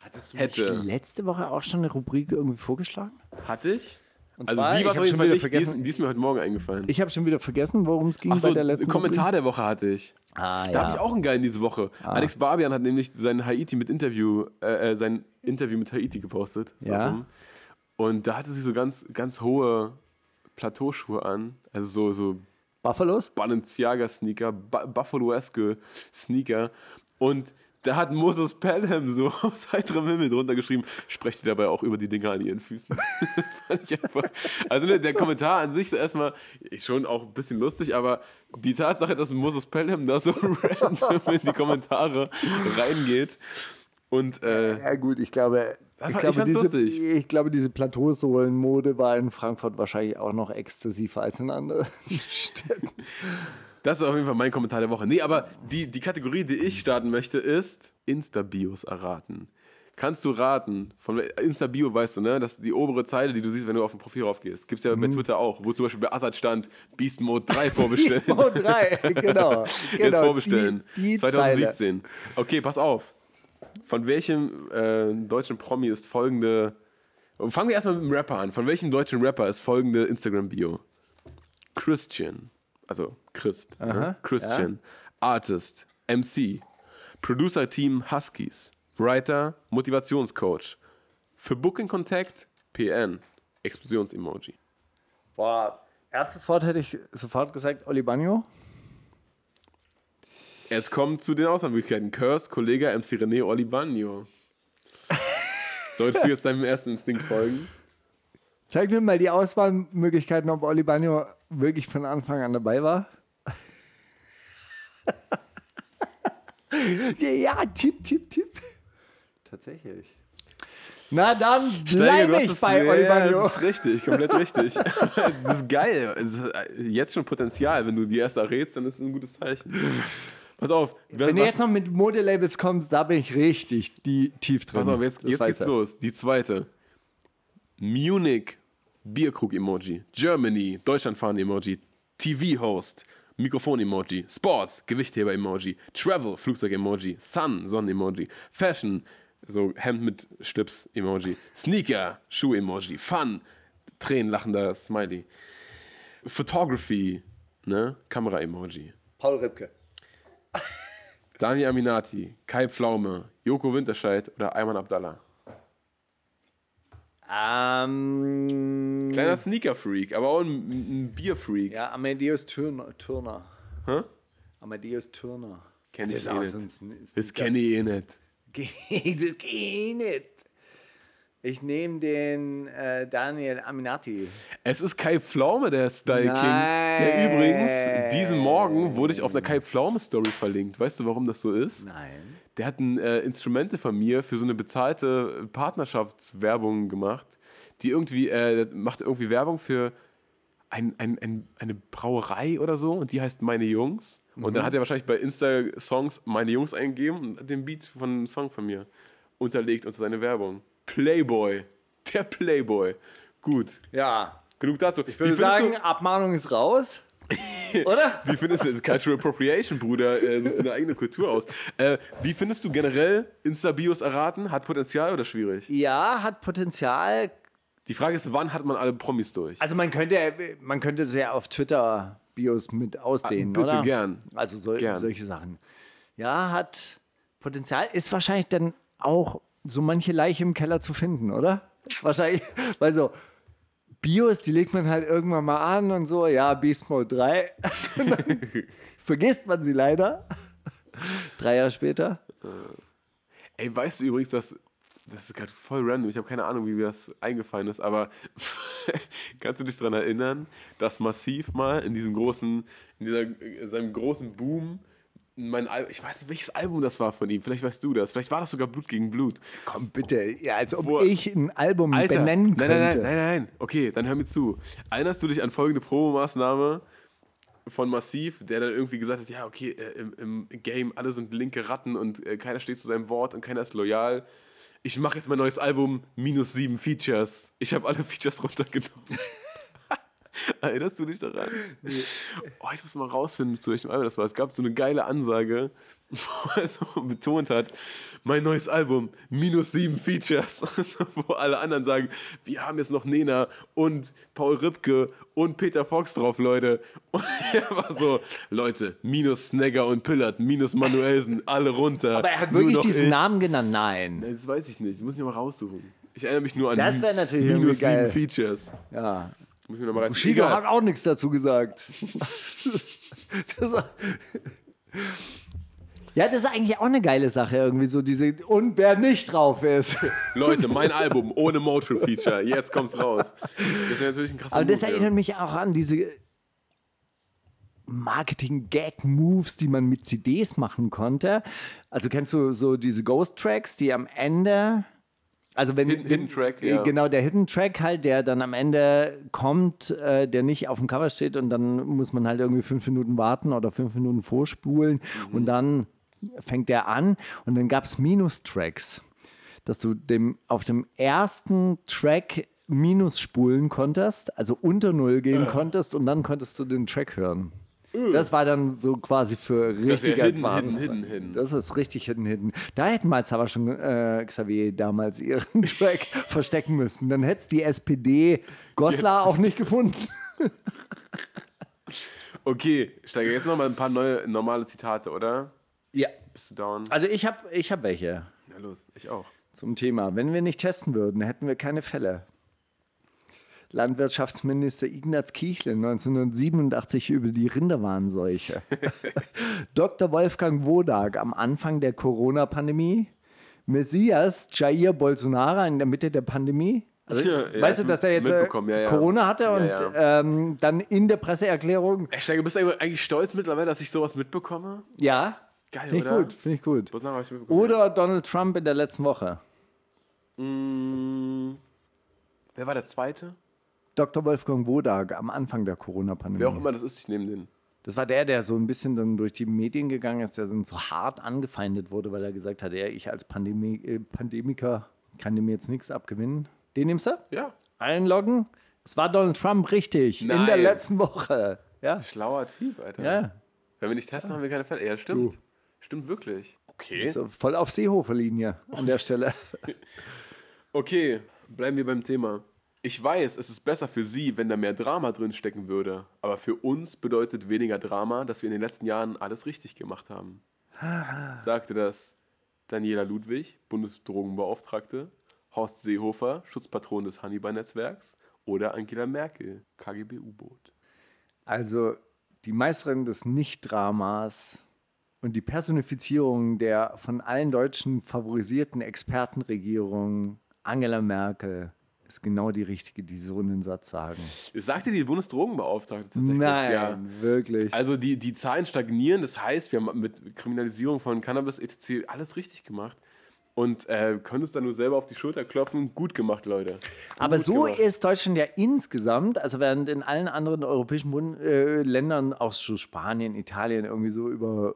Speaker 5: Hattest du
Speaker 4: Hätte.
Speaker 5: nicht letzte Woche auch schon eine Rubrik irgendwie vorgeschlagen?
Speaker 4: Hatte ich?
Speaker 5: Und
Speaker 4: Also
Speaker 5: zwar,
Speaker 4: die war auf jeden Fall nicht, die ist,
Speaker 5: vergessen-
Speaker 4: die ist mir heute Morgen eingefallen.
Speaker 5: Ich habe schon wieder vergessen, worum es ging
Speaker 4: Ach so,
Speaker 5: bei der letzten
Speaker 4: Kommentar
Speaker 5: Rubrik.
Speaker 4: der Woche hatte ich.
Speaker 5: Ah,
Speaker 4: Da
Speaker 5: ja.
Speaker 4: habe ich auch einen geilen diese Woche. Alex Barbian hat nämlich sein Haiti mit Interview, äh, äh, sein Interview mit Haiti gepostet. So
Speaker 5: Ja.
Speaker 4: rum. Und da hatte sie so ganz, ganz hohe Plateauschuhe an. Also so, so
Speaker 5: Buffalos?
Speaker 4: Balenciaga-Sneaker, Bu- Buffalo-eske Sneaker. Und da hat Moses Pelham so aus heiterem Himmel drunter geschrieben, sprecht sie dabei auch über die Dinger an ihren Füßen. Ich also ne, der Kommentar an sich ist erstmal schon auch ein bisschen lustig, aber die Tatsache, dass Moses Pelham da so random in die Kommentare reingeht und äh,
Speaker 5: Ja gut, ich glaube, ich
Speaker 4: ich
Speaker 5: glaube,
Speaker 4: fand's
Speaker 5: diese, ich glaube, diese Plateausohlen-Mode war in Frankfurt wahrscheinlich auch noch exzessiver als in anderen Städten.
Speaker 4: Das ist auf jeden Fall mein Kommentar der Woche. Nee, aber die, die Kategorie, die ich starten möchte, ist Insta-Bios erraten. Kannst du raten, von Insta-Bio weißt du, ne? Das ist die obere Zeile, die du siehst, wenn du auf ein Profil raufgehst. Gibt's ja bei Twitter auch, wo zum Beispiel bei Assad stand, Beast Mode 3 vorbestellen.
Speaker 5: Beast Mode 3, genau.
Speaker 4: Jetzt
Speaker 5: genau
Speaker 4: vorbestellen.
Speaker 5: Die, die Zeile.
Speaker 4: 2017. Okay, pass auf. Von welchem äh, deutschen Promi ist folgende. Fangen wir erstmal mit dem Rapper an. Von welchem deutschen Rapper ist folgende Instagram-Bio? Christian. Also Christ. Ne? Christian. Artist. MC. Producer-Team Huskies. Writer. Motivationscoach. Für Booking Contact. PN. Explosions-Emoji.
Speaker 5: Boah, erstes Wort hätte ich sofort gesagt, Oli Bagno.
Speaker 4: Es kommt zu den Auswahlmöglichkeiten. Curse, Kollege, MC René, Oli Bagno. Solltest du jetzt deinem ersten Instinkt folgen?
Speaker 5: Zeig mir mal die Auswahlmöglichkeiten, ob Oli Bagno wirklich von Anfang an dabei war. Ja, ja, tipp, tipp, tipp. Tatsächlich. Na dann bleibe ich bei
Speaker 4: ja,
Speaker 5: Oli Bagno.
Speaker 4: Das ist richtig, komplett richtig. Das ist geil. Es ist jetzt schon Potenzial. Wenn du die erste errätst, dann ist es ein gutes Zeichen. Pass auf.
Speaker 5: Wenn du jetzt noch mit Modelabels kommst, da bin ich richtig die, tief drin.
Speaker 4: Pass auf, jetzt,
Speaker 5: Das
Speaker 4: jetzt geht's los. Die zweite. Munich, Bierkrug-Emoji. Germany, Deutschlandfahren-Emoji. TV-Host, Mikrofon-Emoji. Sports, Gewichtheber-Emoji. Travel, Flugzeug-Emoji. Sun, Sonnen-Emoji. Fashion, so Hemd mit Schlips-Emoji. Sneaker, Schuh-Emoji. Fun, tränenlachender Smiley. Photography, ne? Kamera-Emoji.
Speaker 5: Paul Ripke.
Speaker 4: Daniel Aminati, Kai Pflaume, Joko Winterscheid oder Ayman Abdallah.
Speaker 5: Ähm,
Speaker 4: Kleiner Sneaker-Freak, aber auch ein, ein Bier-Freak.
Speaker 5: ja, Amadeus Turner. Turner.
Speaker 4: Hä?
Speaker 5: Amadeus Turner.
Speaker 4: Kenn
Speaker 5: Das
Speaker 4: ich
Speaker 5: ist
Speaker 4: eh nicht. Das kenne ich eh nicht.
Speaker 5: Das geht nicht. Ich nehme den äh, Daniel Aminati.
Speaker 4: Es ist Kai Pflaume, der Style King.
Speaker 5: Nein.
Speaker 4: Der übrigens, diesen Morgen wurde ich auf einer Kai Pflaume-Story verlinkt. Weißt du, warum das so ist?
Speaker 5: Nein.
Speaker 4: Der hat ein äh, Instrumente von mir für so eine bezahlte Partnerschaftswerbung gemacht. Die irgendwie, äh, der macht irgendwie Werbung für ein, ein, ein, eine Brauerei oder so und die heißt Meine Jungs. Und dann hat er wahrscheinlich bei Insta-Songs Meine Jungs eingegeben und hat den Beat von einem Song von mir unterlegt unter seine Werbung. Playboy. Der Playboy. Gut.
Speaker 5: Ja.
Speaker 4: Genug dazu.
Speaker 5: Ich würde sagen, Abmahnung ist raus. Oder?
Speaker 4: Wie findest du das? Cultural Appropriation, Bruder? Äh, such dir eine eigene Kultur aus. Äh, wie findest du generell Insta-Bios erraten? Hat Potenzial oder schwierig?
Speaker 5: Ja, hat Potenzial.
Speaker 4: Die Frage ist, wann hat man alle Promis durch?
Speaker 5: Also man könnte, man könnte sehr auf Twitter Bios mit ausdehnen,
Speaker 4: Ah, bitte,
Speaker 5: oder?
Speaker 4: gern.
Speaker 5: Also so,
Speaker 4: Gern.
Speaker 5: solche Sachen. Ja, hat Potenzial. Ist wahrscheinlich dann auch so manche Leiche im Keller zu finden, oder? Wahrscheinlich, weil so Bios, die legt man halt irgendwann mal an und so, ja, Beast Mode 3. Und dann vergisst man sie leider. Drei Jahre später.
Speaker 4: Ey, weißt du übrigens, dass. Das ist gerade voll random, ich habe keine Ahnung, wie mir das eingefallen ist, aber kannst du dich daran erinnern, dass Massiv mal in diesem großen, in dieser, in seinem großen Boom, mein Al ich weiß nicht, welches Album das war von ihm, vielleicht weißt du das, vielleicht war das sogar Blut gegen Blut.
Speaker 5: Komm bitte, ja, als ob
Speaker 4: Wo-
Speaker 5: ich ein Album
Speaker 4: Alter,
Speaker 5: benennen
Speaker 4: nein,
Speaker 5: könnte.
Speaker 4: nein, nein, nein, nein, okay, dann hör mir zu. Erinnerst du dich an folgende Promomaßnahme von Massiv, der dann irgendwie gesagt hat, ja, okay, äh, im, im Game alle sind linke Ratten und äh, keiner steht zu seinem Wort und keiner ist loyal. Ich mache jetzt mein neues Album minus sieben Features. Ich habe alle Features runtergenommen. Erinnerst du dich daran? Oh, ich muss mal rausfinden, zu welchem Album das war. Es gab so eine geile Ansage, wo er so betont hat, mein neues Album, minus sieben Features. wo alle anderen sagen, wir haben jetzt noch Nena und Paul Ripke und Peter Fox drauf, Leute. Und er war so, Leute, minus Snagger und Pillard, minus Manuelsen, alle runter.
Speaker 5: Aber er hat wirklich diesen
Speaker 4: ich.
Speaker 5: Namen genannt. Nein.
Speaker 4: Nee, Das weiß ich nicht, das muss ich mal raussuchen. Ich erinnere mich nur an minus sieben Features.
Speaker 5: Ja.
Speaker 4: Muss ich rein.
Speaker 5: Bushido hat auch nichts dazu gesagt. das, ja, das ist eigentlich auch eine geile Sache, irgendwie so diese. Und wer nicht drauf ist.
Speaker 4: Leute, mein Album ohne Motion-Feature. Jetzt kommt's raus. Das wäre natürlich ein krasser
Speaker 5: Aber das
Speaker 4: Move,
Speaker 5: erinnert
Speaker 4: ja.
Speaker 5: mich auch an diese Marketing-Gag-Moves, die man mit CDs machen konnte. Also kennst du so diese Ghost-Tracks, die am Ende. Also wenn,
Speaker 4: Hidden- Hidden Track,
Speaker 5: äh,
Speaker 4: ja.
Speaker 5: genau der Hidden Track halt, der dann am Ende kommt, äh, der nicht auf dem Cover steht und dann muss man halt irgendwie fünf Minuten warten oder fünf Minuten vorspulen
Speaker 4: Mhm.
Speaker 5: und dann fängt der an und dann gab es Minus-Tracks, dass du dem auf dem ersten Track Minus spulen konntest, also unter Null gehen konntest und dann konntest du den Track hören. Das war dann so quasi für
Speaker 4: wär
Speaker 5: richtig
Speaker 4: hidden,
Speaker 5: advanced.
Speaker 4: hidden, hidden, hidden.
Speaker 5: Das ist richtig hidden, hidden. Da hätten wir jetzt aber schon äh, Xavier damals ihren Track verstecken müssen. Dann hätte es die SPD Goslar auch nicht gefunden.
Speaker 4: Okay, steige jetzt noch mal ein paar neue normale Zitate, oder?
Speaker 5: Ja.
Speaker 4: Bist du down?
Speaker 5: Also ich habe ich hab welche
Speaker 4: Na los, ich auch.
Speaker 5: zum Thema. Wenn wir nicht testen würden, hätten wir keine Fälle. Landwirtschaftsminister Ignaz Kiechle 1987 über die Rinderwarnseuche. Dr. Wolfgang Wodak am Anfang der Corona-Pandemie. Messias Jair Bolsonaro in der Mitte der Pandemie. Also,
Speaker 4: Ja, ja,
Speaker 5: weißt du, dass er jetzt äh,
Speaker 4: ja, ja.
Speaker 5: Corona hatte und. Ähm, dann in der Presseerklärung,
Speaker 4: Steiger, bist du eigentlich stolz mittlerweile, dass ich sowas mitbekomme?
Speaker 5: ja,
Speaker 4: Geil,
Speaker 5: finde ich
Speaker 4: oder?
Speaker 5: gut, finde ich gut.
Speaker 4: Hab ich mitbekommen.
Speaker 5: Oder Donald Trump in der letzten Woche.
Speaker 4: Mm, wer war der Zweite?
Speaker 5: Dr. Wolfgang Wodak am Anfang der Corona-Pandemie.
Speaker 4: Wer auch immer das ist, ich nehme den.
Speaker 5: Das war der, der so ein bisschen dann durch die Medien gegangen ist, der dann so hart angefeindet wurde, weil er gesagt hat, ja, ich als Pandemie, äh, Pandemiker kann dem jetzt nichts abgewinnen. Den nimmst du?
Speaker 4: Ja,
Speaker 5: Einloggen? Es war Donald Trump richtig in der
Speaker 4: Nein.
Speaker 5: letzten Woche. Ja.
Speaker 4: schlauer Typ, Alter.
Speaker 5: Ja.
Speaker 4: Wenn wir nicht testen, haben wir keine Fälle. Ja, stimmt. Stimmt wirklich. Okay.
Speaker 5: So voll auf Seehofer-Linie an der Stelle.
Speaker 4: Okay, bleiben wir beim Thema. Ich weiß, es ist besser für Sie, wenn da mehr Drama drin stecken würde. Aber für uns bedeutet weniger Drama, dass wir in den letzten Jahren alles richtig gemacht haben. Sagte das Daniela Ludwig, Bundesdrogenbeauftragte, Horst Seehofer, Schutzpatron des Hannibal-Netzwerks oder Angela Merkel, KGB-U-Boot.
Speaker 5: Also die Meisterin des Nicht-Dramas und die Personifizierung der von allen Deutschen favorisierten Expertenregierung Angela Merkel ist genau die Richtige, die so einen Satz sagen.
Speaker 4: Das sagte die Bundesdrogenbeauftragte tatsächlich.
Speaker 5: Nein,
Speaker 4: Ja.
Speaker 5: wirklich.
Speaker 4: Also die, die Zahlen stagnieren, das heißt, wir haben mit Kriminalisierung von Cannabis etc. alles richtig gemacht. Und äh, können uns da nur selber auf die Schulter klopfen. Gut gemacht, Leute.
Speaker 5: Aber
Speaker 4: Gut
Speaker 5: so
Speaker 4: gemacht.
Speaker 5: ist Deutschland ja insgesamt, also während in allen anderen europäischen Bund äh, Ländern, auch so Spanien, Italien, irgendwie so über,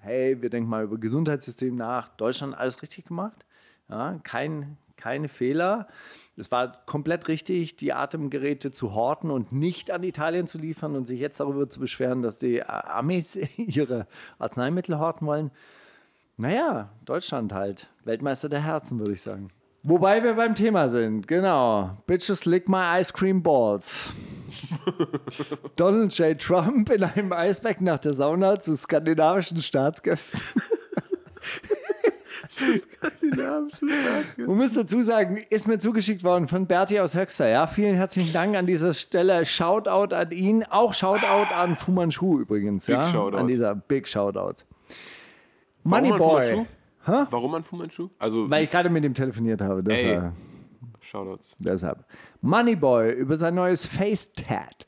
Speaker 5: hey, wir denken mal über Gesundheitssystem nach, Deutschland alles richtig gemacht. Ja, kein, keine Fehler. Es war komplett richtig, die Atemgeräte zu horten und nicht an Italien zu liefern und sich jetzt darüber zu beschweren, dass die Amis ihre Arzneimittel horten wollen. Naja, Deutschland halt. Weltmeister der Herzen, würde ich sagen. Wobei wir beim Thema sind, genau. Bitches lick my ice cream balls. Donald J. Trump in einem Eisbecken nach der Sauna zu skandinavischen Staatsgästen. Man muss dazu sagen, ist mir zugeschickt worden von Berti aus Höxter. Ja, vielen herzlichen Dank an dieser Stelle. Shoutout an ihn. Auch Shoutout an Fu Manchu übrigens.
Speaker 4: Big
Speaker 5: ja,
Speaker 4: Shoutout.
Speaker 5: An dieser Big Shoutout.
Speaker 4: Warum
Speaker 5: Money Boy.
Speaker 4: Warum an Fu Manchu? Also,
Speaker 5: Weil ich gerade mit ihm telefoniert habe. War,
Speaker 4: Shoutouts.
Speaker 5: deshalb. Moneyboy über sein neues Face-Tat.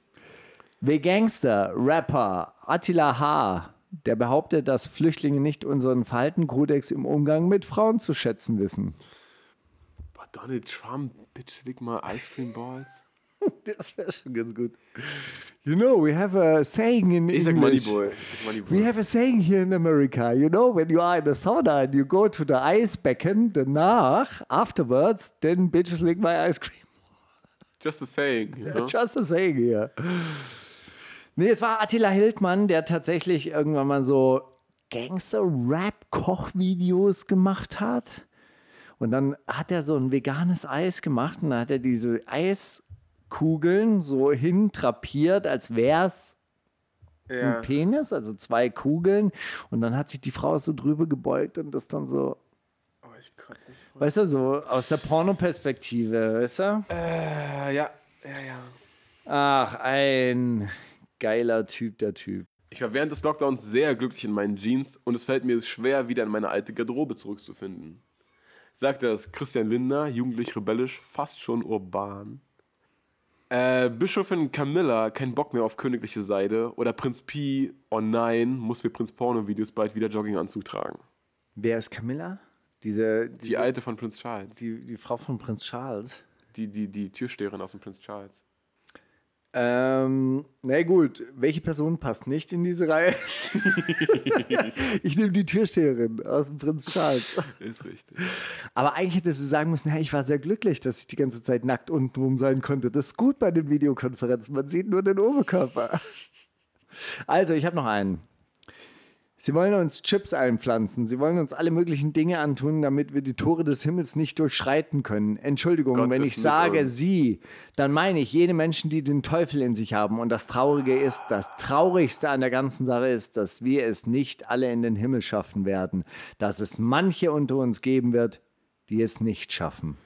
Speaker 5: The Gangster, Rapper Attila H., der behauptet, dass Flüchtlinge nicht unseren Verhaltenkodex im Umgang mit Frauen zu schätzen wissen.
Speaker 4: Boah, Donald Trump, bitch, lick mal Ice Cream Balls.
Speaker 5: Das wäre schon ganz gut. You know, we have a saying in
Speaker 4: Ich sag
Speaker 5: English.
Speaker 4: Moneyboy. Ich sag Moneyboy.
Speaker 5: We have a saying here in America, you know, when you are in a sauna and you go to the ice becken, danach, afterwards, then bitches lick my ice cream.
Speaker 4: Just a saying. You know?
Speaker 5: Just a saying hier. Nee, es war Attila Hildmann, der tatsächlich irgendwann mal so Gangster-Rap-Kochvideos gemacht hat. Und dann hat er so ein veganes Eis gemacht und dann hat er diese Eiskugeln so hintrapiert, als wäre es
Speaker 4: ja.
Speaker 5: ein Penis, also zwei Kugeln. Und dann hat sich die Frau so drüber gebeugt und das dann so,
Speaker 4: Oh, ich kotze mich voll.
Speaker 5: weißt du, so aus der Pornoperspektive, weißt du?
Speaker 4: Äh, ja, ja, ja.
Speaker 5: Ach, ein geiler Typ, der Typ.
Speaker 4: Ich war während des Lockdowns sehr glücklich in meinen Jeans und es fällt mir schwer, wieder in meine alte Garderobe zurückzufinden. Sagt das Christian Lindner, jugendlich rebellisch, fast schon urban. Äh, Bischofin Camilla, kein Bock mehr auf königliche Seide. Oder Prinz Pi, oh nein, muss für Prinz Porno-Videos bald wieder Jogginganzug tragen.
Speaker 5: Wer ist Camilla? Diese, diese
Speaker 4: Die alte von Prinz Charles.
Speaker 5: die, die Frau von Prinz Charles.
Speaker 4: Die, die, die Türsteherin aus dem Prinz Charles.
Speaker 5: Ähm, na gut, welche Person passt nicht in diese Reihe? ich nehme die Türsteherin aus dem Prinz Charles.
Speaker 4: Ist richtig.
Speaker 5: Aber eigentlich hättest du sagen müssen, ja, ich war sehr glücklich, dass ich die ganze Zeit nackt untenrum sein konnte. Das ist gut bei den Videokonferenzen, man sieht nur den Oberkörper. Also, ich habe noch einen. Sie wollen uns Chips einpflanzen. Sie wollen uns alle möglichen Dinge antun, damit wir die Tore des Himmels nicht durchschreiten können. Entschuldigung,
Speaker 4: Gott
Speaker 5: wenn ich sage
Speaker 4: uns.
Speaker 5: Sie, dann meine ich jene Menschen, die den Teufel in sich haben. Und das Traurige ist, das Traurigste an der ganzen Sache ist, dass wir es nicht alle in den Himmel schaffen werden. Dass es manche unter uns geben wird, die es nicht schaffen.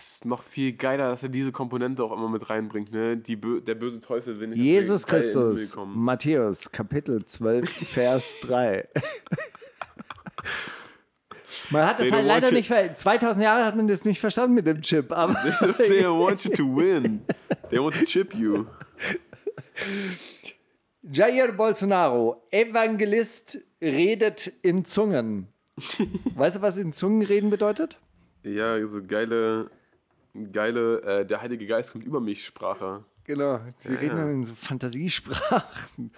Speaker 4: Das ist noch viel geiler, dass er diese Komponente auch immer mit reinbringt. Ne? Die bö der böse Teufel will nicht
Speaker 5: Jesus Christus. Matthäus, Kapitel 12, Vers 3. Man hat das
Speaker 4: They
Speaker 5: halt leider nicht ver 2000 Jahre hat man das nicht verstanden mit dem Chip, aber
Speaker 4: They want you to win. They want to chip you.
Speaker 5: Jair Bolsonaro, Evangelist, redet in Zungen. Weißt du, was in Zungen reden bedeutet?
Speaker 4: Ja, so geile, geile, äh, der Heilige Geist kommt über mich, Sprache.
Speaker 5: Genau, sie reden dann in so Fantasiesprachen.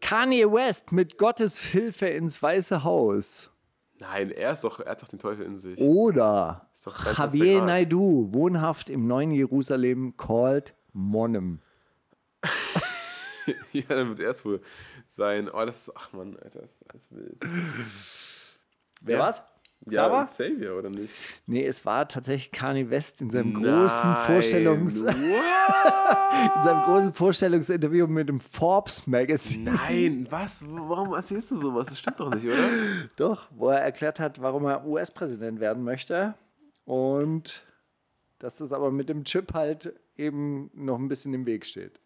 Speaker 5: Kanye West mit Gottes Hilfe ins Weiße Haus.
Speaker 4: Nein, er ist doch, er hat doch den Teufel in sich.
Speaker 5: Oder
Speaker 4: Ist doch 23.
Speaker 5: Javier. Naidu, wohnhaft im neuen Jerusalem, called Monem.
Speaker 4: ja, dann wird er es wohl sein. Oh, das ist, ach man, Alter, das ist alles wild.
Speaker 5: Wer
Speaker 4: Ja.
Speaker 5: war's?
Speaker 4: Ja,
Speaker 5: Saba?
Speaker 4: Xavier, oder nicht?
Speaker 5: Nee, es war tatsächlich Kanye West in seinem großen
Speaker 4: Nein.
Speaker 5: Vorstellungs
Speaker 4: What?
Speaker 5: in seinem großen Vorstellungsinterview mit dem Forbes Magazine.
Speaker 4: Nein, was? Warum erzählst du sowas? Das stimmt doch nicht, oder?
Speaker 5: Doch, wo er erklärt hat, warum er US-Präsident werden möchte und dass das aber mit dem Chip halt eben noch ein bisschen im Weg steht.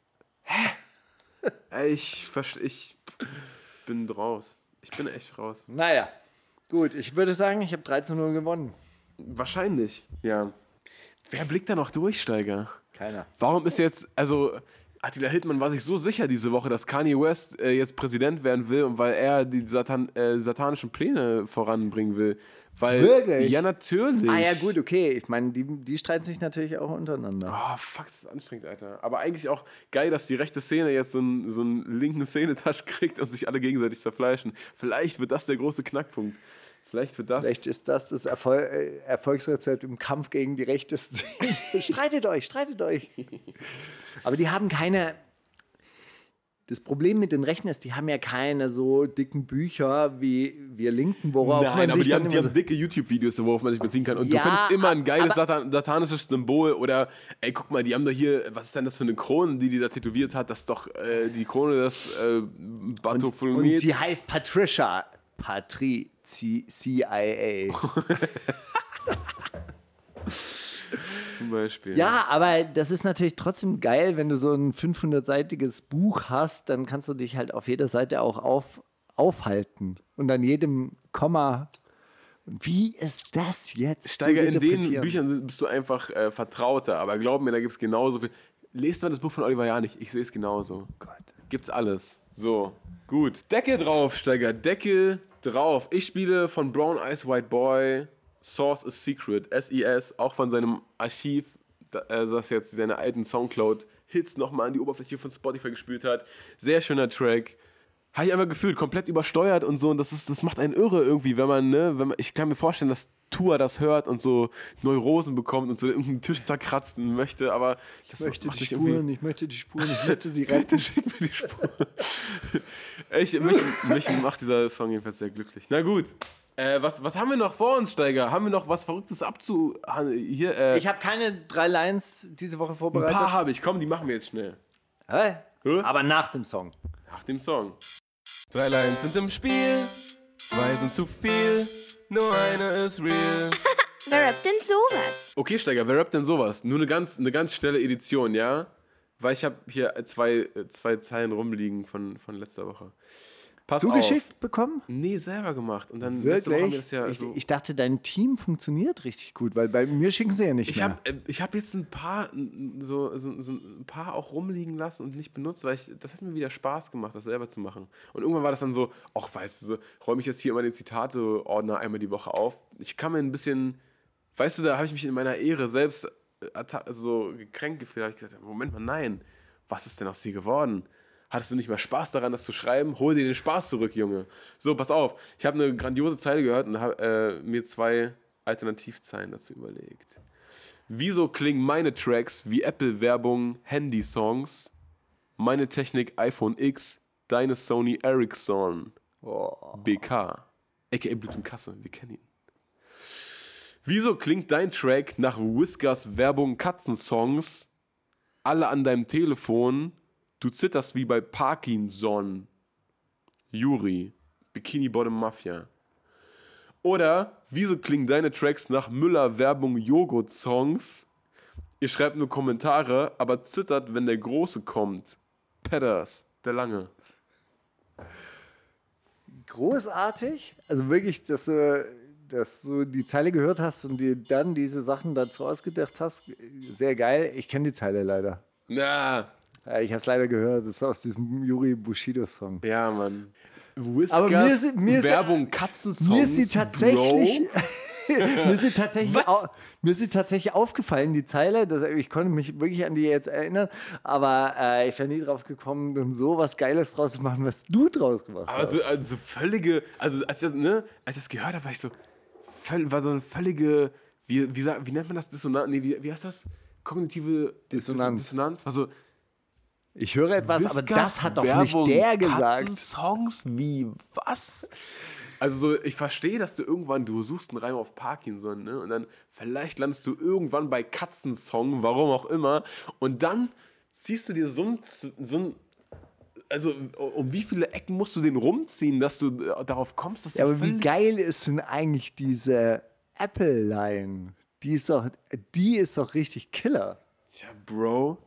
Speaker 4: Ey, Ich, ich bin raus. Ich bin echt raus.
Speaker 5: Naja, gut, ich würde sagen, ich habe 3 zu 0 gewonnen.
Speaker 4: Wahrscheinlich, ja. Wer blickt da noch durch, Steiger?
Speaker 5: Keiner.
Speaker 4: Warum ist jetzt, also Attila Hildmann war sich so sicher diese Woche, dass Kanye West äh, jetzt Präsident werden will und weil er die Satan äh, satanischen Pläne voranbringen will. Weil,
Speaker 5: Wirklich?
Speaker 4: Ja, natürlich.
Speaker 5: Ah ja, gut, okay. Ich meine, die, die streiten sich natürlich auch untereinander.
Speaker 4: Oh, fuck, das ist anstrengend, Alter. Aber eigentlich auch geil, dass die rechte Szene jetzt so einen, so einen linken Szenetasch kriegt und sich alle gegenseitig zerfleischen. Vielleicht wird das der große Knackpunkt. Vielleicht wird das.
Speaker 5: Vielleicht ist das das Erfol äh, Erfolgsrezept im Kampf gegen die rechte Szene. streitet euch, streitet euch. Aber die haben keine. Das Problem mit den Rechten ist, die haben ja keine so dicken Bücher wie wir Linken, worauf
Speaker 4: Nein,
Speaker 5: man
Speaker 4: aber
Speaker 5: sich
Speaker 4: die haben, die
Speaker 5: immer
Speaker 4: haben dicke YouTube-Videos, worauf man sich beziehen kann. Und
Speaker 5: Ja,
Speaker 4: du findest immer ein geiles Satan satanisches Symbol. Oder, ey, guck mal, die haben doch hier, was ist denn das für eine Krone, die die da tätowiert hat? Das ist doch äh, die Krone des äh,
Speaker 5: und,
Speaker 4: Bartholomäus.
Speaker 5: und sie heißt Patricia. Patri CIA.
Speaker 4: zum Beispiel.
Speaker 5: Ja, aber das ist natürlich trotzdem geil, wenn du so ein 500-seitiges Buch hast, dann kannst du dich halt auf jeder Seite auch auf, aufhalten und an jedem Komma. Wie ist das jetzt?
Speaker 4: Steiger, in den? Büchern bist du einfach äh, vertrauter. Aber glaub mir, da gibt es genauso viel. Lest mal das Buch von Oliver Janich. Ich sehe es genauso.
Speaker 5: Gott.
Speaker 4: Gibt's alles. So, gut. Deckel drauf, Steiger. Deckel drauf. Ich spiele von Brown Eyes White Boy Source is Secret, SES, auch von seinem Archiv, äh, das jetzt seine alten Soundcloud-Hits nochmal an die Oberfläche von Spotify gespült hat. Sehr schöner Track. Habe ich einfach gefühlt, komplett übersteuert und so. Und das, ist, das macht einen irre irgendwie, wenn man, ne, wenn man, ich kann mir vorstellen, dass Tua das hört und so Neurosen bekommt und so irgendeinen Tisch zerkratzen möchte, aber
Speaker 5: Ich möchte die Spuren, ich möchte die Spuren, ich möchte sie retten.
Speaker 4: Schick mir die Spur. ich, mich, mich macht dieser Song jedenfalls sehr glücklich. Na gut. Äh, was, was haben wir noch vor uns, Steiger? Haben wir noch was Verrücktes abzu... Hier, äh,
Speaker 5: Ich habe keine drei Lines diese Woche
Speaker 4: ein
Speaker 5: vorbereitet.
Speaker 4: paar habe ich. Komm, die machen wir jetzt schnell.
Speaker 5: Hä?
Speaker 4: Hä?
Speaker 5: Aber nach dem Song.
Speaker 4: Nach dem Song. Drei Lines sind im Spiel, zwei sind zu viel, nur eine ist real.
Speaker 6: Wer rappt denn sowas?
Speaker 4: Okay, Steiger, wer rappt denn sowas? Nur eine ganz, eine ganz schnelle Edition, ja? Weil ich habe hier zwei, äh, zwei Zeilen rumliegen von, von letzter Woche. Pass
Speaker 5: Zugeschickt
Speaker 4: auf.
Speaker 5: bekommen?
Speaker 4: Nee, selber gemacht. Und dann
Speaker 5: Wirklich?
Speaker 4: ja
Speaker 5: ich,
Speaker 4: so
Speaker 5: ich dachte, dein Team funktioniert richtig gut, weil bei mir schicken sie ja nicht
Speaker 4: Ich
Speaker 5: mehr.
Speaker 4: habe äh, ich hab jetzt ein paar so, so, so ein paar auch rumliegen lassen und nicht benutzt, weil ich, das hat mir wieder Spaß gemacht, das selber zu machen. Und irgendwann war das dann so, ach weißt du, so, räume ich jetzt hier immer den Zitate-Ordner einmal die Woche auf. Ich kann mir ein bisschen, weißt du, da habe ich mich in meiner Ehre selbst äh, so gekränkt gefühlt. Da habe ich gesagt, Moment mal, nein, was ist denn aus dir geworden? Hattest du nicht mehr Spaß daran, das zu schreiben? Hol dir den Spaß zurück, Junge. So, pass auf. Ich habe eine grandiose Zeile gehört und habe äh, mir zwei Alternativzeilen dazu überlegt. Wieso klingen meine Tracks wie Apple-Werbung, Handy-Songs? Meine Technik iPhone X, deine Sony Ericsson. BK. AKA Blut und Kasse, wir kennen ihn. Wieso klingt dein Track nach Whiskers Werbung Katzensongs? Alle an deinem Telefon. Du zitterst wie bei Parkinson. Juri. Bikini Bottom Mafia. Oder wieso klingen deine Tracks nach Müller Werbung Joghurt Songs? Ihr schreibt nur Kommentare, aber zittert, wenn der Große kommt. Pedders, der Lange.
Speaker 5: Großartig. Also wirklich, dass du, dass du die Zeile gehört hast und dir dann diese Sachen dazu ausgedacht hast. Sehr geil. Ich kenne die Zeile leider.
Speaker 4: Na,
Speaker 5: Ja, ich habe es leider gehört. Das ist aus diesem Yuri Bushido-Song.
Speaker 4: ja, Mann. Whiskers
Speaker 5: Aber mir ist- mir ist-
Speaker 4: Werbung Katzensongs.
Speaker 5: Mir ist sie tatsächlich, mir ist sie tatsächlich, au, mir ist sie tatsächlich aufgefallen, die Zeile. Das, ich konnte mich wirklich an die jetzt erinnern, aber äh, ich wäre nie drauf gekommen, dann so was Geiles draus zu machen, was du draus gemacht
Speaker 4: Aber
Speaker 5: hast.
Speaker 4: so, also völlige, also als ich das, ne, als ich das gehört habe, war ich so, völl, war so eine völlige, wie, wie, wie nennt man das? Dissonanz, nee, wie, wie heißt das? Kognitive
Speaker 5: Dissonanz.
Speaker 4: Dissonanz. War so,
Speaker 5: ich höre etwas, aber
Speaker 4: Whiskers
Speaker 5: das hat doch
Speaker 4: Werbung,
Speaker 5: nicht der gesagt.
Speaker 4: Songs wie was? Also so, ich verstehe, dass du irgendwann, du suchst einen Reim auf Parkinson, ne? Und dann vielleicht landest du irgendwann bei Katzensong, warum auch immer. Und dann ziehst du dir so ein, so ein also um wie viele Ecken musst du den rumziehen, dass du äh, darauf kommst, dass
Speaker 5: Ja,
Speaker 4: du
Speaker 5: aber wie geil ist denn eigentlich diese Apple-Line? Die ist doch, die ist doch richtig Killer.
Speaker 4: Tja, Bro.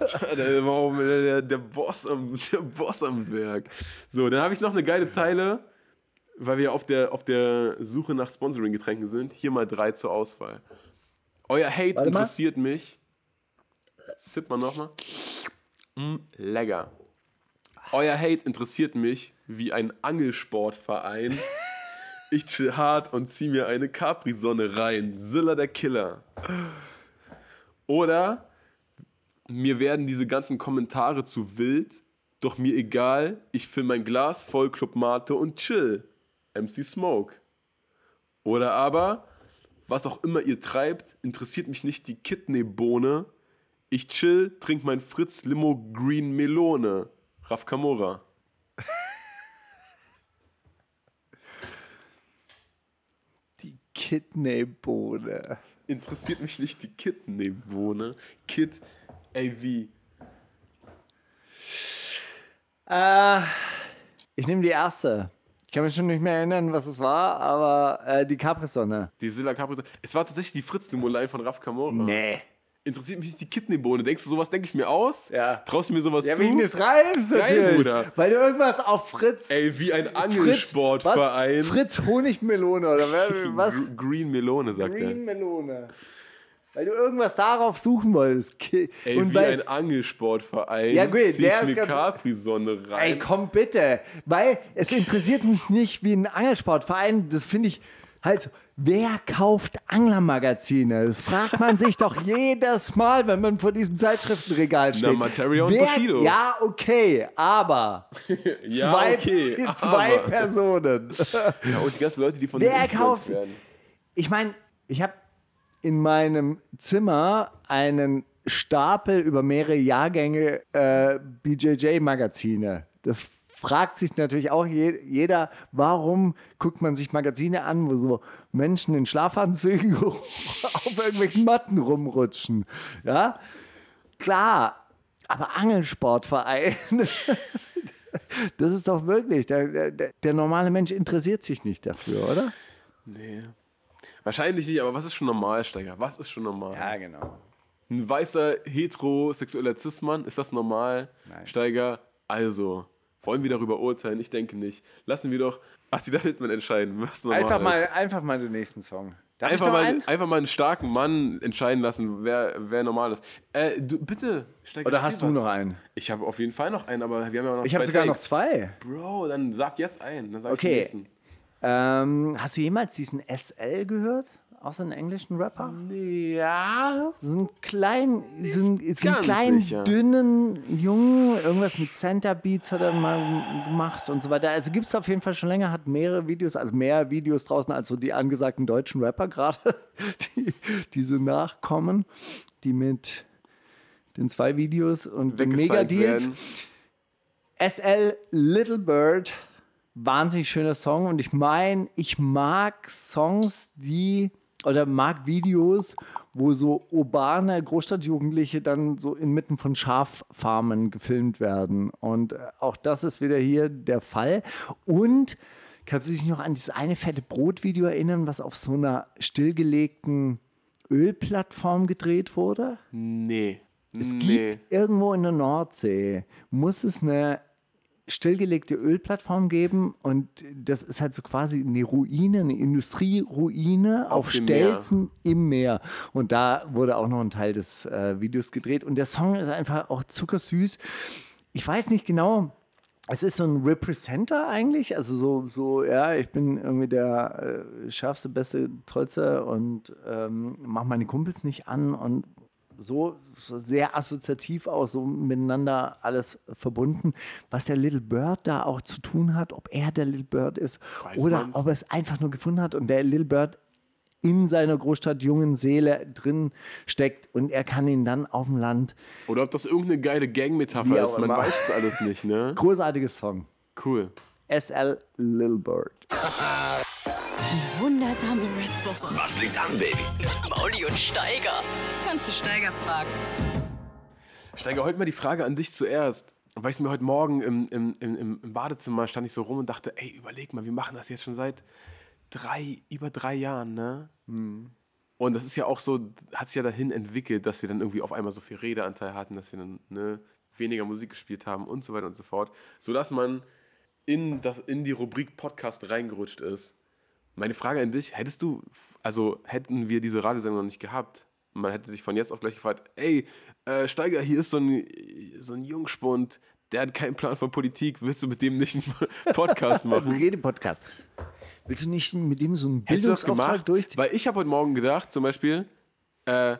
Speaker 4: der, warum, der, der, Boss am, der Boss am Werk. So, dann habe ich noch eine geile Zeile, weil wir auf der, auf der Suche nach Sponsoring-Getränken sind. Hier mal drei zur Auswahl. Euer Hate
Speaker 5: Warte mal.
Speaker 4: interessiert mich. Sip mal nochmal. Mm, lecker. Euer Hate interessiert mich wie ein Angelsportverein. Ich chill hart und zieh mir eine Capri-Sonne rein. Zilla der Killer. Oder mir werden diese ganzen Kommentare zu wild, doch mir egal, ich füll mein Glas voll Club Mate und chill. MC Smoke. Oder aber, was auch immer ihr treibt, interessiert mich nicht die Kidneybohne. Ich chill, trink mein Fritz Limo Green Melone. Raf Kamora.
Speaker 5: Die Kidneybohne.
Speaker 4: Interessiert mich nicht die Kidneybohne. Kid, ey wie.
Speaker 5: Äh, ich nehme die erste. Ich kann mich schon nicht mehr erinnern, was es war, aber äh, die Capri-Sonne.
Speaker 4: Die Silla Capri. Es war tatsächlich die Fritz Limo Line von Raf Kamora.
Speaker 5: Nee.
Speaker 4: Interessiert mich nicht die Kidneybohne. Denkst du, sowas denke ich mir aus?
Speaker 5: Ja.
Speaker 4: Traust du mir sowas
Speaker 5: Ja,
Speaker 4: zu?
Speaker 5: wegen des Reims
Speaker 4: Geil,
Speaker 5: natürlich.
Speaker 4: Bruder.
Speaker 5: Weil du irgendwas auf Fritz.
Speaker 4: Ey, wie ein
Speaker 5: Fritz,
Speaker 4: Angelsportverein.
Speaker 5: was? Fritz Honigmelone oder wer- was?
Speaker 4: Gr- Green Melone, sagt er.
Speaker 5: Green Melone. Weil du irgendwas darauf suchen wolltest.
Speaker 4: Ey,
Speaker 5: Und
Speaker 4: wie
Speaker 5: weil,
Speaker 4: ein Angelsportverein.
Speaker 5: Ja, gut,
Speaker 4: zieh
Speaker 5: der
Speaker 4: ich
Speaker 5: ist ganz-
Speaker 4: Capri-Sonne rein.
Speaker 5: Ey, komm bitte. Weil es interessiert mich nicht wie ein Angelsportverein. Das finde ich halt. Wer kauft Anglermagazine? Das fragt man sich doch jedes Mal, wenn man vor diesem Zeitschriftenregal steht.
Speaker 4: Materia und
Speaker 5: Wer,
Speaker 4: Bushido.
Speaker 5: Ja, okay, aber
Speaker 4: ja,
Speaker 5: zwei,
Speaker 4: okay.
Speaker 5: zwei
Speaker 4: aber-
Speaker 5: Personen.
Speaker 4: Ja, und die ganzen Leute, die von
Speaker 5: Wer kauft-
Speaker 4: werden.
Speaker 5: Ich meine, ich habe in meinem Zimmer einen Stapel über mehrere Jahrgänge äh, BJJ-Magazine. Das fragt sich natürlich auch je, jeder, warum guckt man sich Magazine an, wo so Menschen in Schlafanzügen auf irgendwelchen Matten rumrutschen. Ja, klar, aber Angelsportverein. Das ist doch wirklich, der, der, der normale Mensch interessiert sich nicht dafür, oder?
Speaker 4: Nee. Wahrscheinlich nicht, aber was ist schon normal, Steiger? Was ist schon normal?
Speaker 5: genau.
Speaker 4: Ein weißer heterosexueller Cis-Mann, ist das normal?
Speaker 5: Nein.
Speaker 4: Steiger, also, wollen wir darüber urteilen? Ich denke nicht. Lassen wir doch Attila Hildmann entscheiden, was normal
Speaker 5: Einfach
Speaker 4: ist.
Speaker 5: mal, einfach mal den nächsten Song. Darf
Speaker 4: Einfach
Speaker 5: noch
Speaker 4: mal,
Speaker 5: einen?
Speaker 4: einfach mal einen starken Mann entscheiden lassen, wer, wer normal ist. Äh, du, bitte, Steiger,
Speaker 5: Oder hast du
Speaker 4: was.
Speaker 5: noch einen?
Speaker 4: Ich habe auf jeden Fall noch einen, aber wir haben ja noch
Speaker 5: Ich habe
Speaker 4: zwei
Speaker 5: sogar noch
Speaker 4: Takes.
Speaker 5: zwei.
Speaker 4: Bro, dann sag jetzt einen. Dann sag
Speaker 5: Okay. Ähm, hast du jemals diesen SL gehört? Aus einem englischen Rapper?
Speaker 4: Ja.
Speaker 5: So einen kleinen, so einen, so einen kleinen
Speaker 4: sicher.
Speaker 5: dünnen Jungen, irgendwas mit Center Beats hat er mal gemacht und so weiter. Also gibt es auf jeden Fall schon länger, hat mehrere Videos, also mehr Videos draußen als so die angesagten deutschen Rapper gerade, die, die so nachkommen, die mit den zwei Videos und Mega-Deals. SL Little Bird, wahnsinnig schöner Song und ich meine, ich mag Songs, die oder mag Videos, wo so urbane Großstadtjugendliche dann so inmitten von Schaffarmen gefilmt werden. Und äh, auch das ist wieder hier der Fall. Und kannst du dich noch an dieses eine fette Brot-Video erinnern, was auf so einer stillgelegten Ölplattform gedreht wurde?
Speaker 4: Nee.
Speaker 5: Es
Speaker 4: nee.
Speaker 5: gibt irgendwo in der Nordsee, muss es eine stillgelegte Ölplattform geben und das ist halt so quasi eine Ruine, eine Industrieruine auf,
Speaker 4: dem
Speaker 5: Stelzen im Meer. Und da wurde auch noch ein Teil des äh, Videos gedreht und der Song ist einfach auch zuckersüß. Ich weiß nicht genau, es ist so ein Representer eigentlich, also so, so ja, ich bin irgendwie der äh, schärfste, beste, tollste und ähm, mach meine Kumpels nicht an und so, sehr assoziativ auch, so miteinander alles verbunden. Was der Little Bird da auch zu tun hat, ob er der Little Bird ist
Speaker 4: Weiß
Speaker 5: oder
Speaker 4: man's?
Speaker 5: ob er es einfach nur gefunden hat und der Little Bird in seiner Großstadt jungen Seele drin steckt und er kann ihn dann auf dem Land.
Speaker 4: Oder ob das irgendeine geile Gang-Metapher ist. Man weiß es alles nicht, ne?
Speaker 5: Großartiges Song.
Speaker 4: Cool.
Speaker 5: SL Little Bird.
Speaker 3: Wundersame Rap-Woche.
Speaker 2: Was liegt an, Baby?
Speaker 3: Mauli und Steiger. Kannst du Steiger fragen?
Speaker 4: Steiger, heute mal die Frage an dich zuerst. Weil ich mir heute Morgen im, im, im, im Badezimmer stand ich so rum und dachte, ey, überleg mal, wir machen das jetzt schon seit drei, über drei Jahren, ne? Und das ist ja auch so, hat sich ja dahin entwickelt, dass wir dann irgendwie auf einmal so viel Redeanteil hatten, dass wir dann ne, weniger Musik gespielt haben und so weiter und so fort. Sodass man in, das, in die Rubrik Podcast reingerutscht ist. Meine Frage an dich, hättest du, also hätten wir diese Radiosendung noch nicht gehabt, man hätte sich von jetzt auf gleich gefragt, ey, äh, Steiger, hier ist so ein, so ein Jungspund, der hat keinen Plan von Politik, willst du mit dem nicht einen Podcast machen?
Speaker 5: Rede-Podcast. Willst du nicht mit dem so einen
Speaker 4: das
Speaker 5: Bildungsauftrag durchziehen?
Speaker 4: Weil ich habe heute Morgen gedacht, zum Beispiel, äh,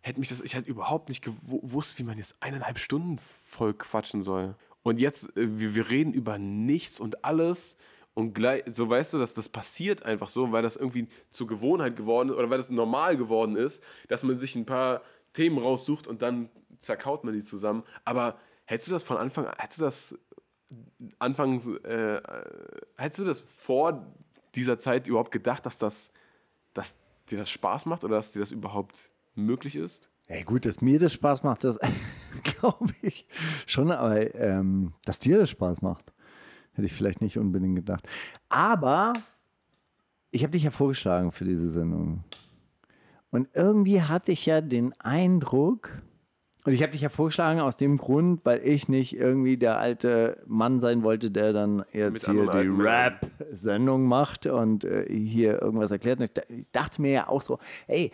Speaker 4: hätte mich das, ich hätte überhaupt nicht gewusst, wie man jetzt eineinhalb Stunden voll quatschen soll. Und jetzt, äh, wir, wir reden über nichts und alles und gleich, so weißt du, dass das passiert einfach so, weil das irgendwie zur Gewohnheit geworden ist oder weil das normal geworden ist, dass man sich ein paar Themen raussucht und dann zerkaut man die zusammen. Aber hättest du das von Anfang an, hättest du das Anfang, äh, hättest du das vor dieser Zeit überhaupt gedacht, dass das, dass dir das Spaß macht oder dass dir das überhaupt möglich ist?
Speaker 5: Ja, gut, dass mir das Spaß macht, das glaube ich schon, aber ähm, dass dir das Spaß macht, hätte ich vielleicht nicht unbedingt gedacht. Aber ich habe dich ja vorgeschlagen für diese Sendung. Und irgendwie hatte ich ja den Eindruck, und ich habe dich ja vorgeschlagen aus dem Grund, weil ich nicht irgendwie der alte Mann sein wollte, der dann jetzt
Speaker 4: Mit
Speaker 5: hier die. Rap-Sendung macht und äh, hier irgendwas erklärt. Und ich, da- ich dachte mir ja auch so, ey,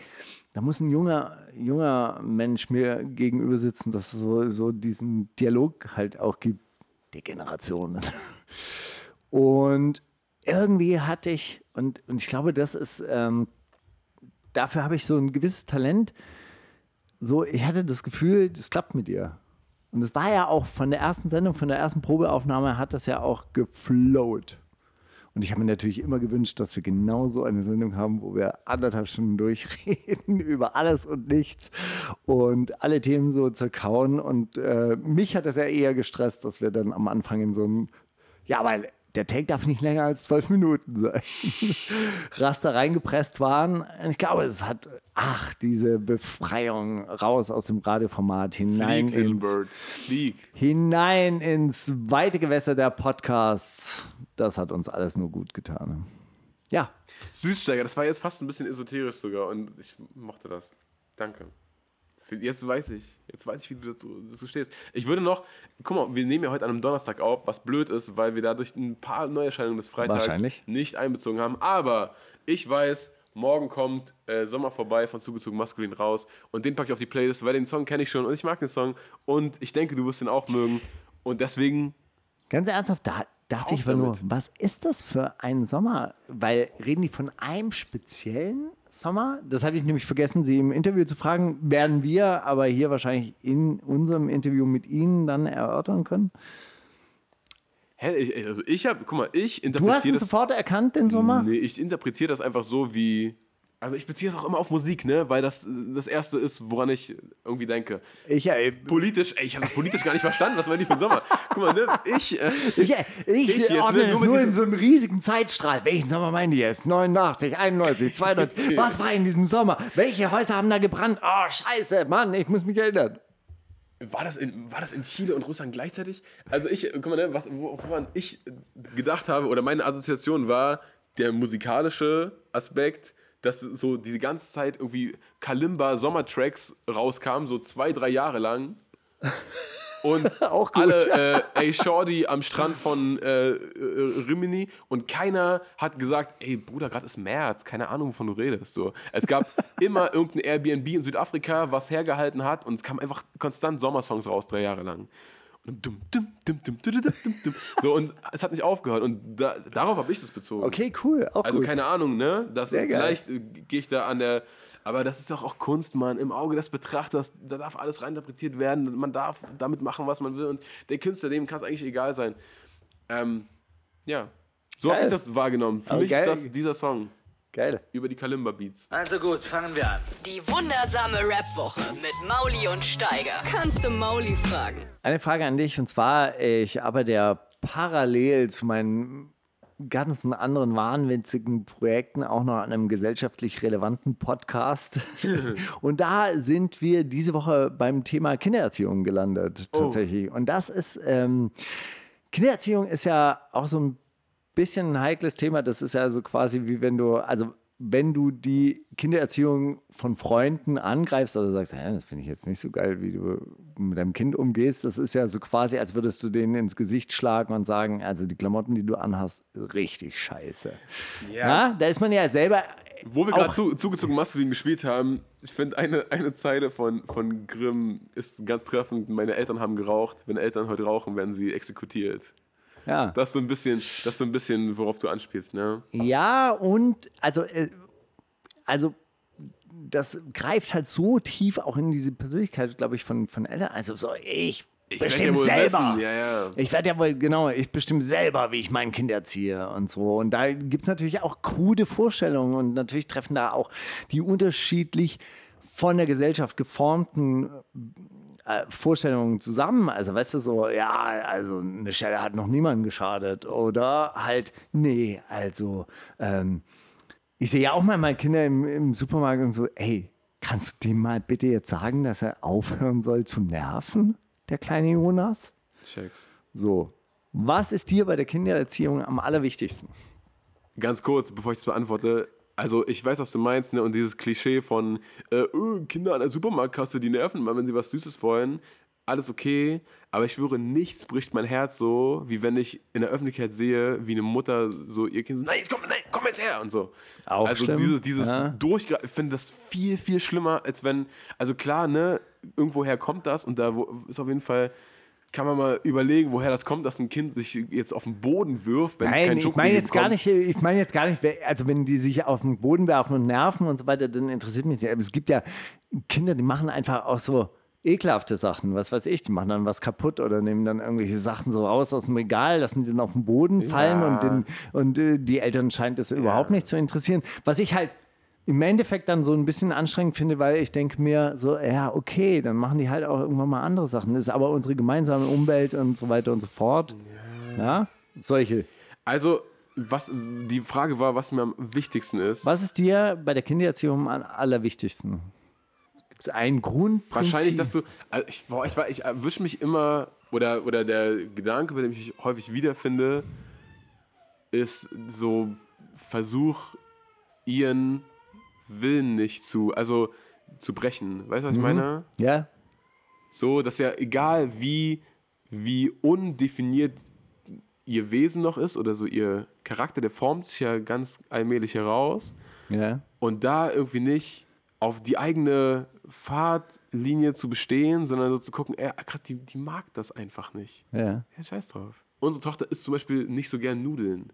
Speaker 5: da muss ein junger, junger Mensch mir gegenüber sitzen, dass es so, so diesen Dialog halt auch gibt, die Generationen. Und irgendwie hatte ich, und, und ich glaube, das ist, ähm, dafür habe ich so ein gewisses Talent. So, ich hatte das Gefühl, das klappt mit dir. Und es war ja auch von der ersten Sendung, von der ersten Probeaufnahme, hat das ja auch geflowt. Und ich habe mir natürlich immer gewünscht, dass wir genau so eine Sendung haben, wo wir anderthalb Stunden durchreden über alles und nichts und alle Themen so zerkauen. Und äh, mich hat das ja eher gestresst, dass wir dann am Anfang in so einem, ja, weil der Take darf nicht länger als zwölf Minuten sein, Raster reingepresst waren. Ich glaube, es hat, ach, diese Befreiung raus aus dem Radioformat hinein
Speaker 4: Flieg,
Speaker 5: ins
Speaker 4: Bird, flieg.
Speaker 5: hinein ins weite Gewässer der Podcasts. Das hat uns alles nur gut getan. Ja,
Speaker 4: Süßsteiger, das war jetzt fast ein bisschen esoterisch sogar und ich mochte das. Danke. Jetzt weiß ich, jetzt weiß ich, wie du dazu, dazu stehst. Ich würde noch, guck mal, wir nehmen ja heute an einem Donnerstag auf, was blöd ist, weil wir dadurch ein paar Neuerscheinungen des Freitags nicht einbezogen haben. Aber ich weiß, morgen kommt äh, Sommer vorbei von Zugezogen Maskulin raus und den packe ich auf die Playlist, weil den Song kenne ich schon und ich mag den Song und ich denke, du wirst den auch mögen. Und deswegen
Speaker 5: ganz ernsthaft, da dachte ich nur, was ist das für ein Sommer? Weil reden die von einem speziellen Sommer? Das hatte ich nämlich vergessen, Sie im Interview zu fragen. Werden wir aber hier wahrscheinlich in unserem Interview mit Ihnen dann erörtern können.
Speaker 4: Hä, ich, also ich habe, guck mal, ich
Speaker 5: Du hast
Speaker 4: interpretiere
Speaker 5: ihn
Speaker 4: das.
Speaker 5: sofort erkannt, den Sommer?
Speaker 4: Nee, ich interpretiere das einfach so wie. Also ich beziehe das auch immer auf Musik, ne? Weil das das Erste ist, woran ich irgendwie denke.
Speaker 5: Ich, äh,
Speaker 4: Politisch, ey, ich habe das politisch gar nicht verstanden, was war die für ein Sommer? Guck mal, ne? Ich, äh,
Speaker 5: Ich, ich,
Speaker 4: Ich jetzt,
Speaker 5: ordne
Speaker 4: ne,
Speaker 5: es
Speaker 4: nur
Speaker 5: nur in so einem riesigen Zeitstrahl. Welchen Sommer meinen die jetzt? 89, 91, 92. Was war in diesem Sommer? Welche Häuser haben da gebrannt? Oh, scheiße, Mann, ich muss mich erinnern.
Speaker 4: war, das in, war das in Chile und Russland gleichzeitig? Also ich, äh, guck mal, ne, was, wo- woran ich gedacht habe, oder meine Assoziation war der musikalische Aspekt, dass so diese ganze Zeit irgendwie Kalimba Sommertracks rauskamen, so zwei, drei Jahre lang. Und
Speaker 5: Auch gut.
Speaker 4: alle, äh, ey, Shorty am Strand von äh, äh, Rimini und keiner hat gesagt, ey, Bruder, gerade ist März, keine Ahnung, wovon du redest. So. Es gab immer irgendein Airbnb in Südafrika, was hergehalten hat und es kamen einfach konstant Sommersongs raus, drei Jahre lang. Dum, dum, dum. So, und es hat nicht aufgehört und da, darauf habe ich das bezogen.
Speaker 5: Okay, cool. Auch
Speaker 4: Also
Speaker 5: gut.
Speaker 4: keine Ahnung, ne? Das,
Speaker 5: Sehr
Speaker 4: vielleicht äh, gehe ich da an der. Aber das ist doch auch Kunst, Mann. Im Auge des Betrachters, da darf alles reininterpretiert werden. Man darf damit machen, was man will. Und der Künstler, dem kann es eigentlich egal sein. Ähm, ja. So habe ich das wahrgenommen. Für
Speaker 5: Aber
Speaker 4: mich
Speaker 5: geil.
Speaker 4: ist das dieser Song
Speaker 5: Geil.
Speaker 4: über die Kalimba-Beats.
Speaker 7: Also gut, fangen wir an.
Speaker 3: Die wundersame Rap-Woche mit Mauli und Steiger. Kannst du Mauli fragen?
Speaker 5: Eine Frage an dich und zwar, ich arbeite ja parallel zu meinen ganzen anderen wahnwitzigen Projekten auch noch an einem gesellschaftlich relevanten Podcast. und da sind wir diese Woche beim Thema Kindererziehung gelandet, tatsächlich. Und das ist, ähm, Kindererziehung ist ja auch so ein bisschen ein heikles Thema. Das ist ja so quasi wie wenn du, also wenn du die Kindererziehung von Freunden angreifst oder sagst, "Hä, das finde ich jetzt nicht so geil, wie du mit deinem Kind umgehst, das ist ja so quasi, als würdest du denen ins Gesicht schlagen und sagen, also die Klamotten, die du anhast, richtig scheiße. Ja. da ist man ja selber
Speaker 4: Wo wir gerade zu, zugezogen maskulin gespielt haben, ich finde eine, eine Zeile von, von Grimm ist ganz treffend. Meine Eltern haben geraucht. Wenn Eltern heute rauchen, werden sie exekutiert.
Speaker 5: Ja.
Speaker 4: Das ist so ein bisschen, das so ein bisschen, worauf du anspielst, ne?
Speaker 5: Ja, und also, äh, also das greift halt so tief auch in diese Persönlichkeit, glaube ich, von, von Eltern. Also so, ich,
Speaker 4: Ich
Speaker 5: bestimme
Speaker 4: ja
Speaker 5: selber.
Speaker 4: ja, ja.
Speaker 5: Ich werde ja wohl, genau, ich bestimme selber, wie ich mein Kind erziehe und so. Und da gibt es natürlich auch krude Vorstellungen und natürlich treffen da auch die unterschiedlich von der Gesellschaft geformten äh, Vorstellungen zusammen. Also, weißt du, so, ja, also eine Schelle hat noch niemandem geschadet. Oder halt, nee, also, ähm, ich sehe ja auch mal meine Kinder im, im Supermarkt und so, ey, kannst du dem mal bitte jetzt sagen, dass er aufhören soll zu nerven, der kleine Jonas?
Speaker 4: Checks.
Speaker 5: So, was ist dir bei der Kindererziehung am allerwichtigsten?
Speaker 4: Ganz kurz, bevor ich das beantworte. Also, ich weiß, was du meinst, ne? Und dieses Klischee von äh, öh, Kinder an der Supermarktkasse, die nerven mal, wenn sie was Süßes wollen. Alles okay, aber ich schwöre, nichts bricht mein Herz so, wie wenn ich in der Öffentlichkeit sehe, wie eine Mutter so ihr Kind so, nein, jetzt komm, nein, komm jetzt her und so.
Speaker 5: Auch
Speaker 4: also
Speaker 5: schlimm,
Speaker 4: dieses, dieses
Speaker 5: ja.
Speaker 4: Durchgreifen, ich finde das viel, viel schlimmer, als wenn, also klar, ne, irgendwoher kommt das und da ist auf jeden Fall, kann man mal überlegen, woher das kommt, dass ein Kind sich jetzt auf den Boden wirft, wenn es
Speaker 5: Nein,
Speaker 4: keinen
Speaker 5: ich
Speaker 4: Schokoriegel
Speaker 5: meine jetzt gar nicht, ich meine jetzt gar nicht, also wenn die sich auf den Boden werfen und nerven und so weiter, dann interessiert mich nicht. Aber es gibt ja Kinder, die machen einfach auch so ekelhafte Sachen, was weiß ich, die machen dann was kaputt oder nehmen dann irgendwelche Sachen so raus aus dem Regal, lassen die dann auf den Boden fallen und, den, und äh, die Eltern scheint es überhaupt nicht zu interessieren. Was ich halt im Endeffekt dann so ein bisschen anstrengend finde, weil ich denke mir so, ja, okay, dann machen die halt auch irgendwann mal andere Sachen. Das ist aber unsere gemeinsame Umwelt und so weiter und so fort. Ja, solche.
Speaker 4: Also, was, die Frage war, was mir am wichtigsten ist.
Speaker 5: Was ist dir bei der Kindererziehung am allerwichtigsten? Gibt es einen Grund?
Speaker 4: Wahrscheinlich, dass du. Also ich, boah, ich, ich erwische mich immer, oder, oder der Gedanke, bei dem ich mich häufig wiederfinde, ist so Versuch, ihren Willen nicht zu, also zu brechen. Weißt du, was ich meine?
Speaker 5: Ja,
Speaker 4: So, dass ja egal wie, wie undefiniert ihr Wesen noch ist oder so ihr Charakter, der formt sich ja ganz allmählich heraus.
Speaker 5: ja.
Speaker 4: und da irgendwie nicht auf die eigene Fahrtlinie zu bestehen, sondern so zu gucken, ey, grad die, die mag das einfach nicht.
Speaker 5: Ja.
Speaker 4: Ja, scheiß drauf. Unsere Tochter isst zum Beispiel nicht so gern Nudeln.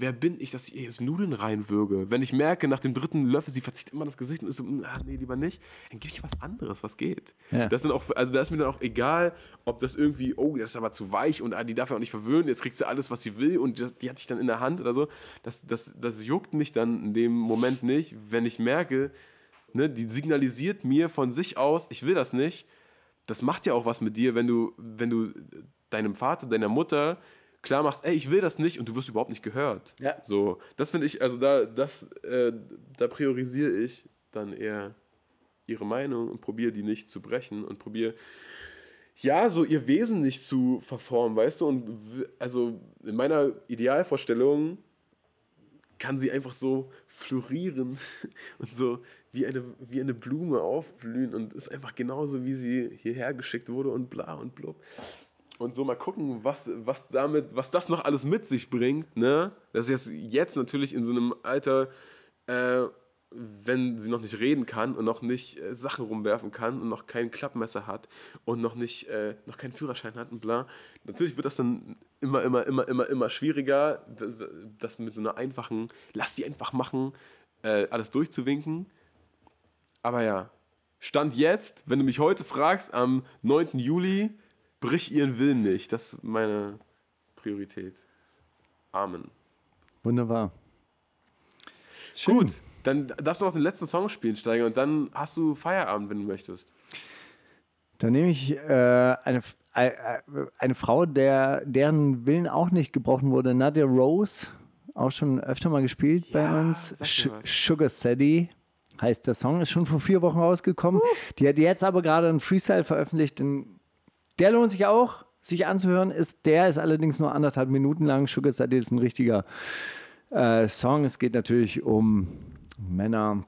Speaker 4: Wer bin ich, dass ich ihr jetzt Nudeln reinwürge? Wenn ich merke, nach dem dritten Löffel, sie verzieht immer das Gesicht und ist so, ah, nee, lieber nicht, dann gebe ich ihr was anderes, was geht.
Speaker 5: Ja.
Speaker 4: Das sind auch, also da ist mir dann auch egal, ob das irgendwie, oh, das ist aber zu weich und ah, die darf ja auch nicht verwöhnen, jetzt kriegt sie alles, was sie will und das, die hat sich dann in der Hand oder so. Das, das, das juckt mich dann in dem Moment nicht, wenn ich merke, ne, die signalisiert mir von sich aus, ich will das nicht. Das macht ja auch was mit dir, wenn du, wenn du deinem Vater, deiner Mutter klar machst, ey, ich will das nicht und du wirst überhaupt nicht gehört.
Speaker 5: Ja.
Speaker 4: So, das finde ich, also da, das, äh, da priorisiere ich dann eher ihre Meinung und probiere die nicht zu brechen und probiere ja, so ihr Wesen nicht zu verformen, weißt du? Und also in meiner Idealvorstellung kann sie einfach so florieren und so wie eine, wie eine Blume aufblühen und ist einfach genauso, wie sie hierher geschickt wurde und bla und blub. Und so mal gucken, was, was damit, was das noch alles mit sich bringt, ne? Das ist jetzt, jetzt natürlich in so einem Alter, äh, wenn sie noch nicht reden kann und noch nicht äh, Sachen rumwerfen kann und noch kein Klappmesser hat und noch nicht, äh, noch keinen Führerschein hat und bla. Natürlich wird das dann immer, immer, immer, immer, immer schwieriger, das, das mit so einer einfachen, lass die einfach machen, äh, alles durchzuwinken. Aber ja, Stand jetzt, wenn du mich heute fragst, am 9. Juli, brich ihren Willen nicht. Das ist meine Priorität. Amen.
Speaker 5: Wunderbar. Schön.
Speaker 4: Gut, dann darfst du noch den letzten Song spielen, Steiger, und dann hast du Feierabend, wenn du möchtest.
Speaker 5: Dann nehme ich äh, eine, äh, eine Frau, der, deren Willen auch nicht gebrochen wurde, Nadia Rose, auch schon öfter mal gespielt bei
Speaker 4: Ja,
Speaker 5: uns. Sh
Speaker 4: was.
Speaker 5: Sugar Steady heißt der Song, ist schon vor vier Wochen rausgekommen. Die hat jetzt aber gerade einen Freestyle veröffentlicht, den, der lohnt sich auch, sich anzuhören. Ist, der ist allerdings nur anderthalb Minuten lang. Sugar Steady ist ein richtiger äh, Song. Es geht natürlich um Männer,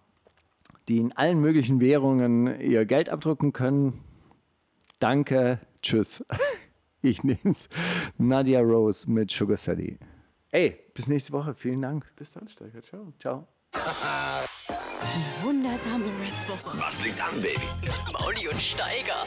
Speaker 5: die in allen möglichen Währungen ihr Geld abdrucken können. Danke, tschüss. Ich nehme es. Nadia Rose mit Sugar Steady. Ey, bis nächste Woche. Vielen Dank.
Speaker 4: Bis dann, Steiger. Ciao.
Speaker 5: Ciao.
Speaker 3: Die wundersame Rap-Woche
Speaker 7: Was liegt an, Baby?
Speaker 3: Mauli und Steiger.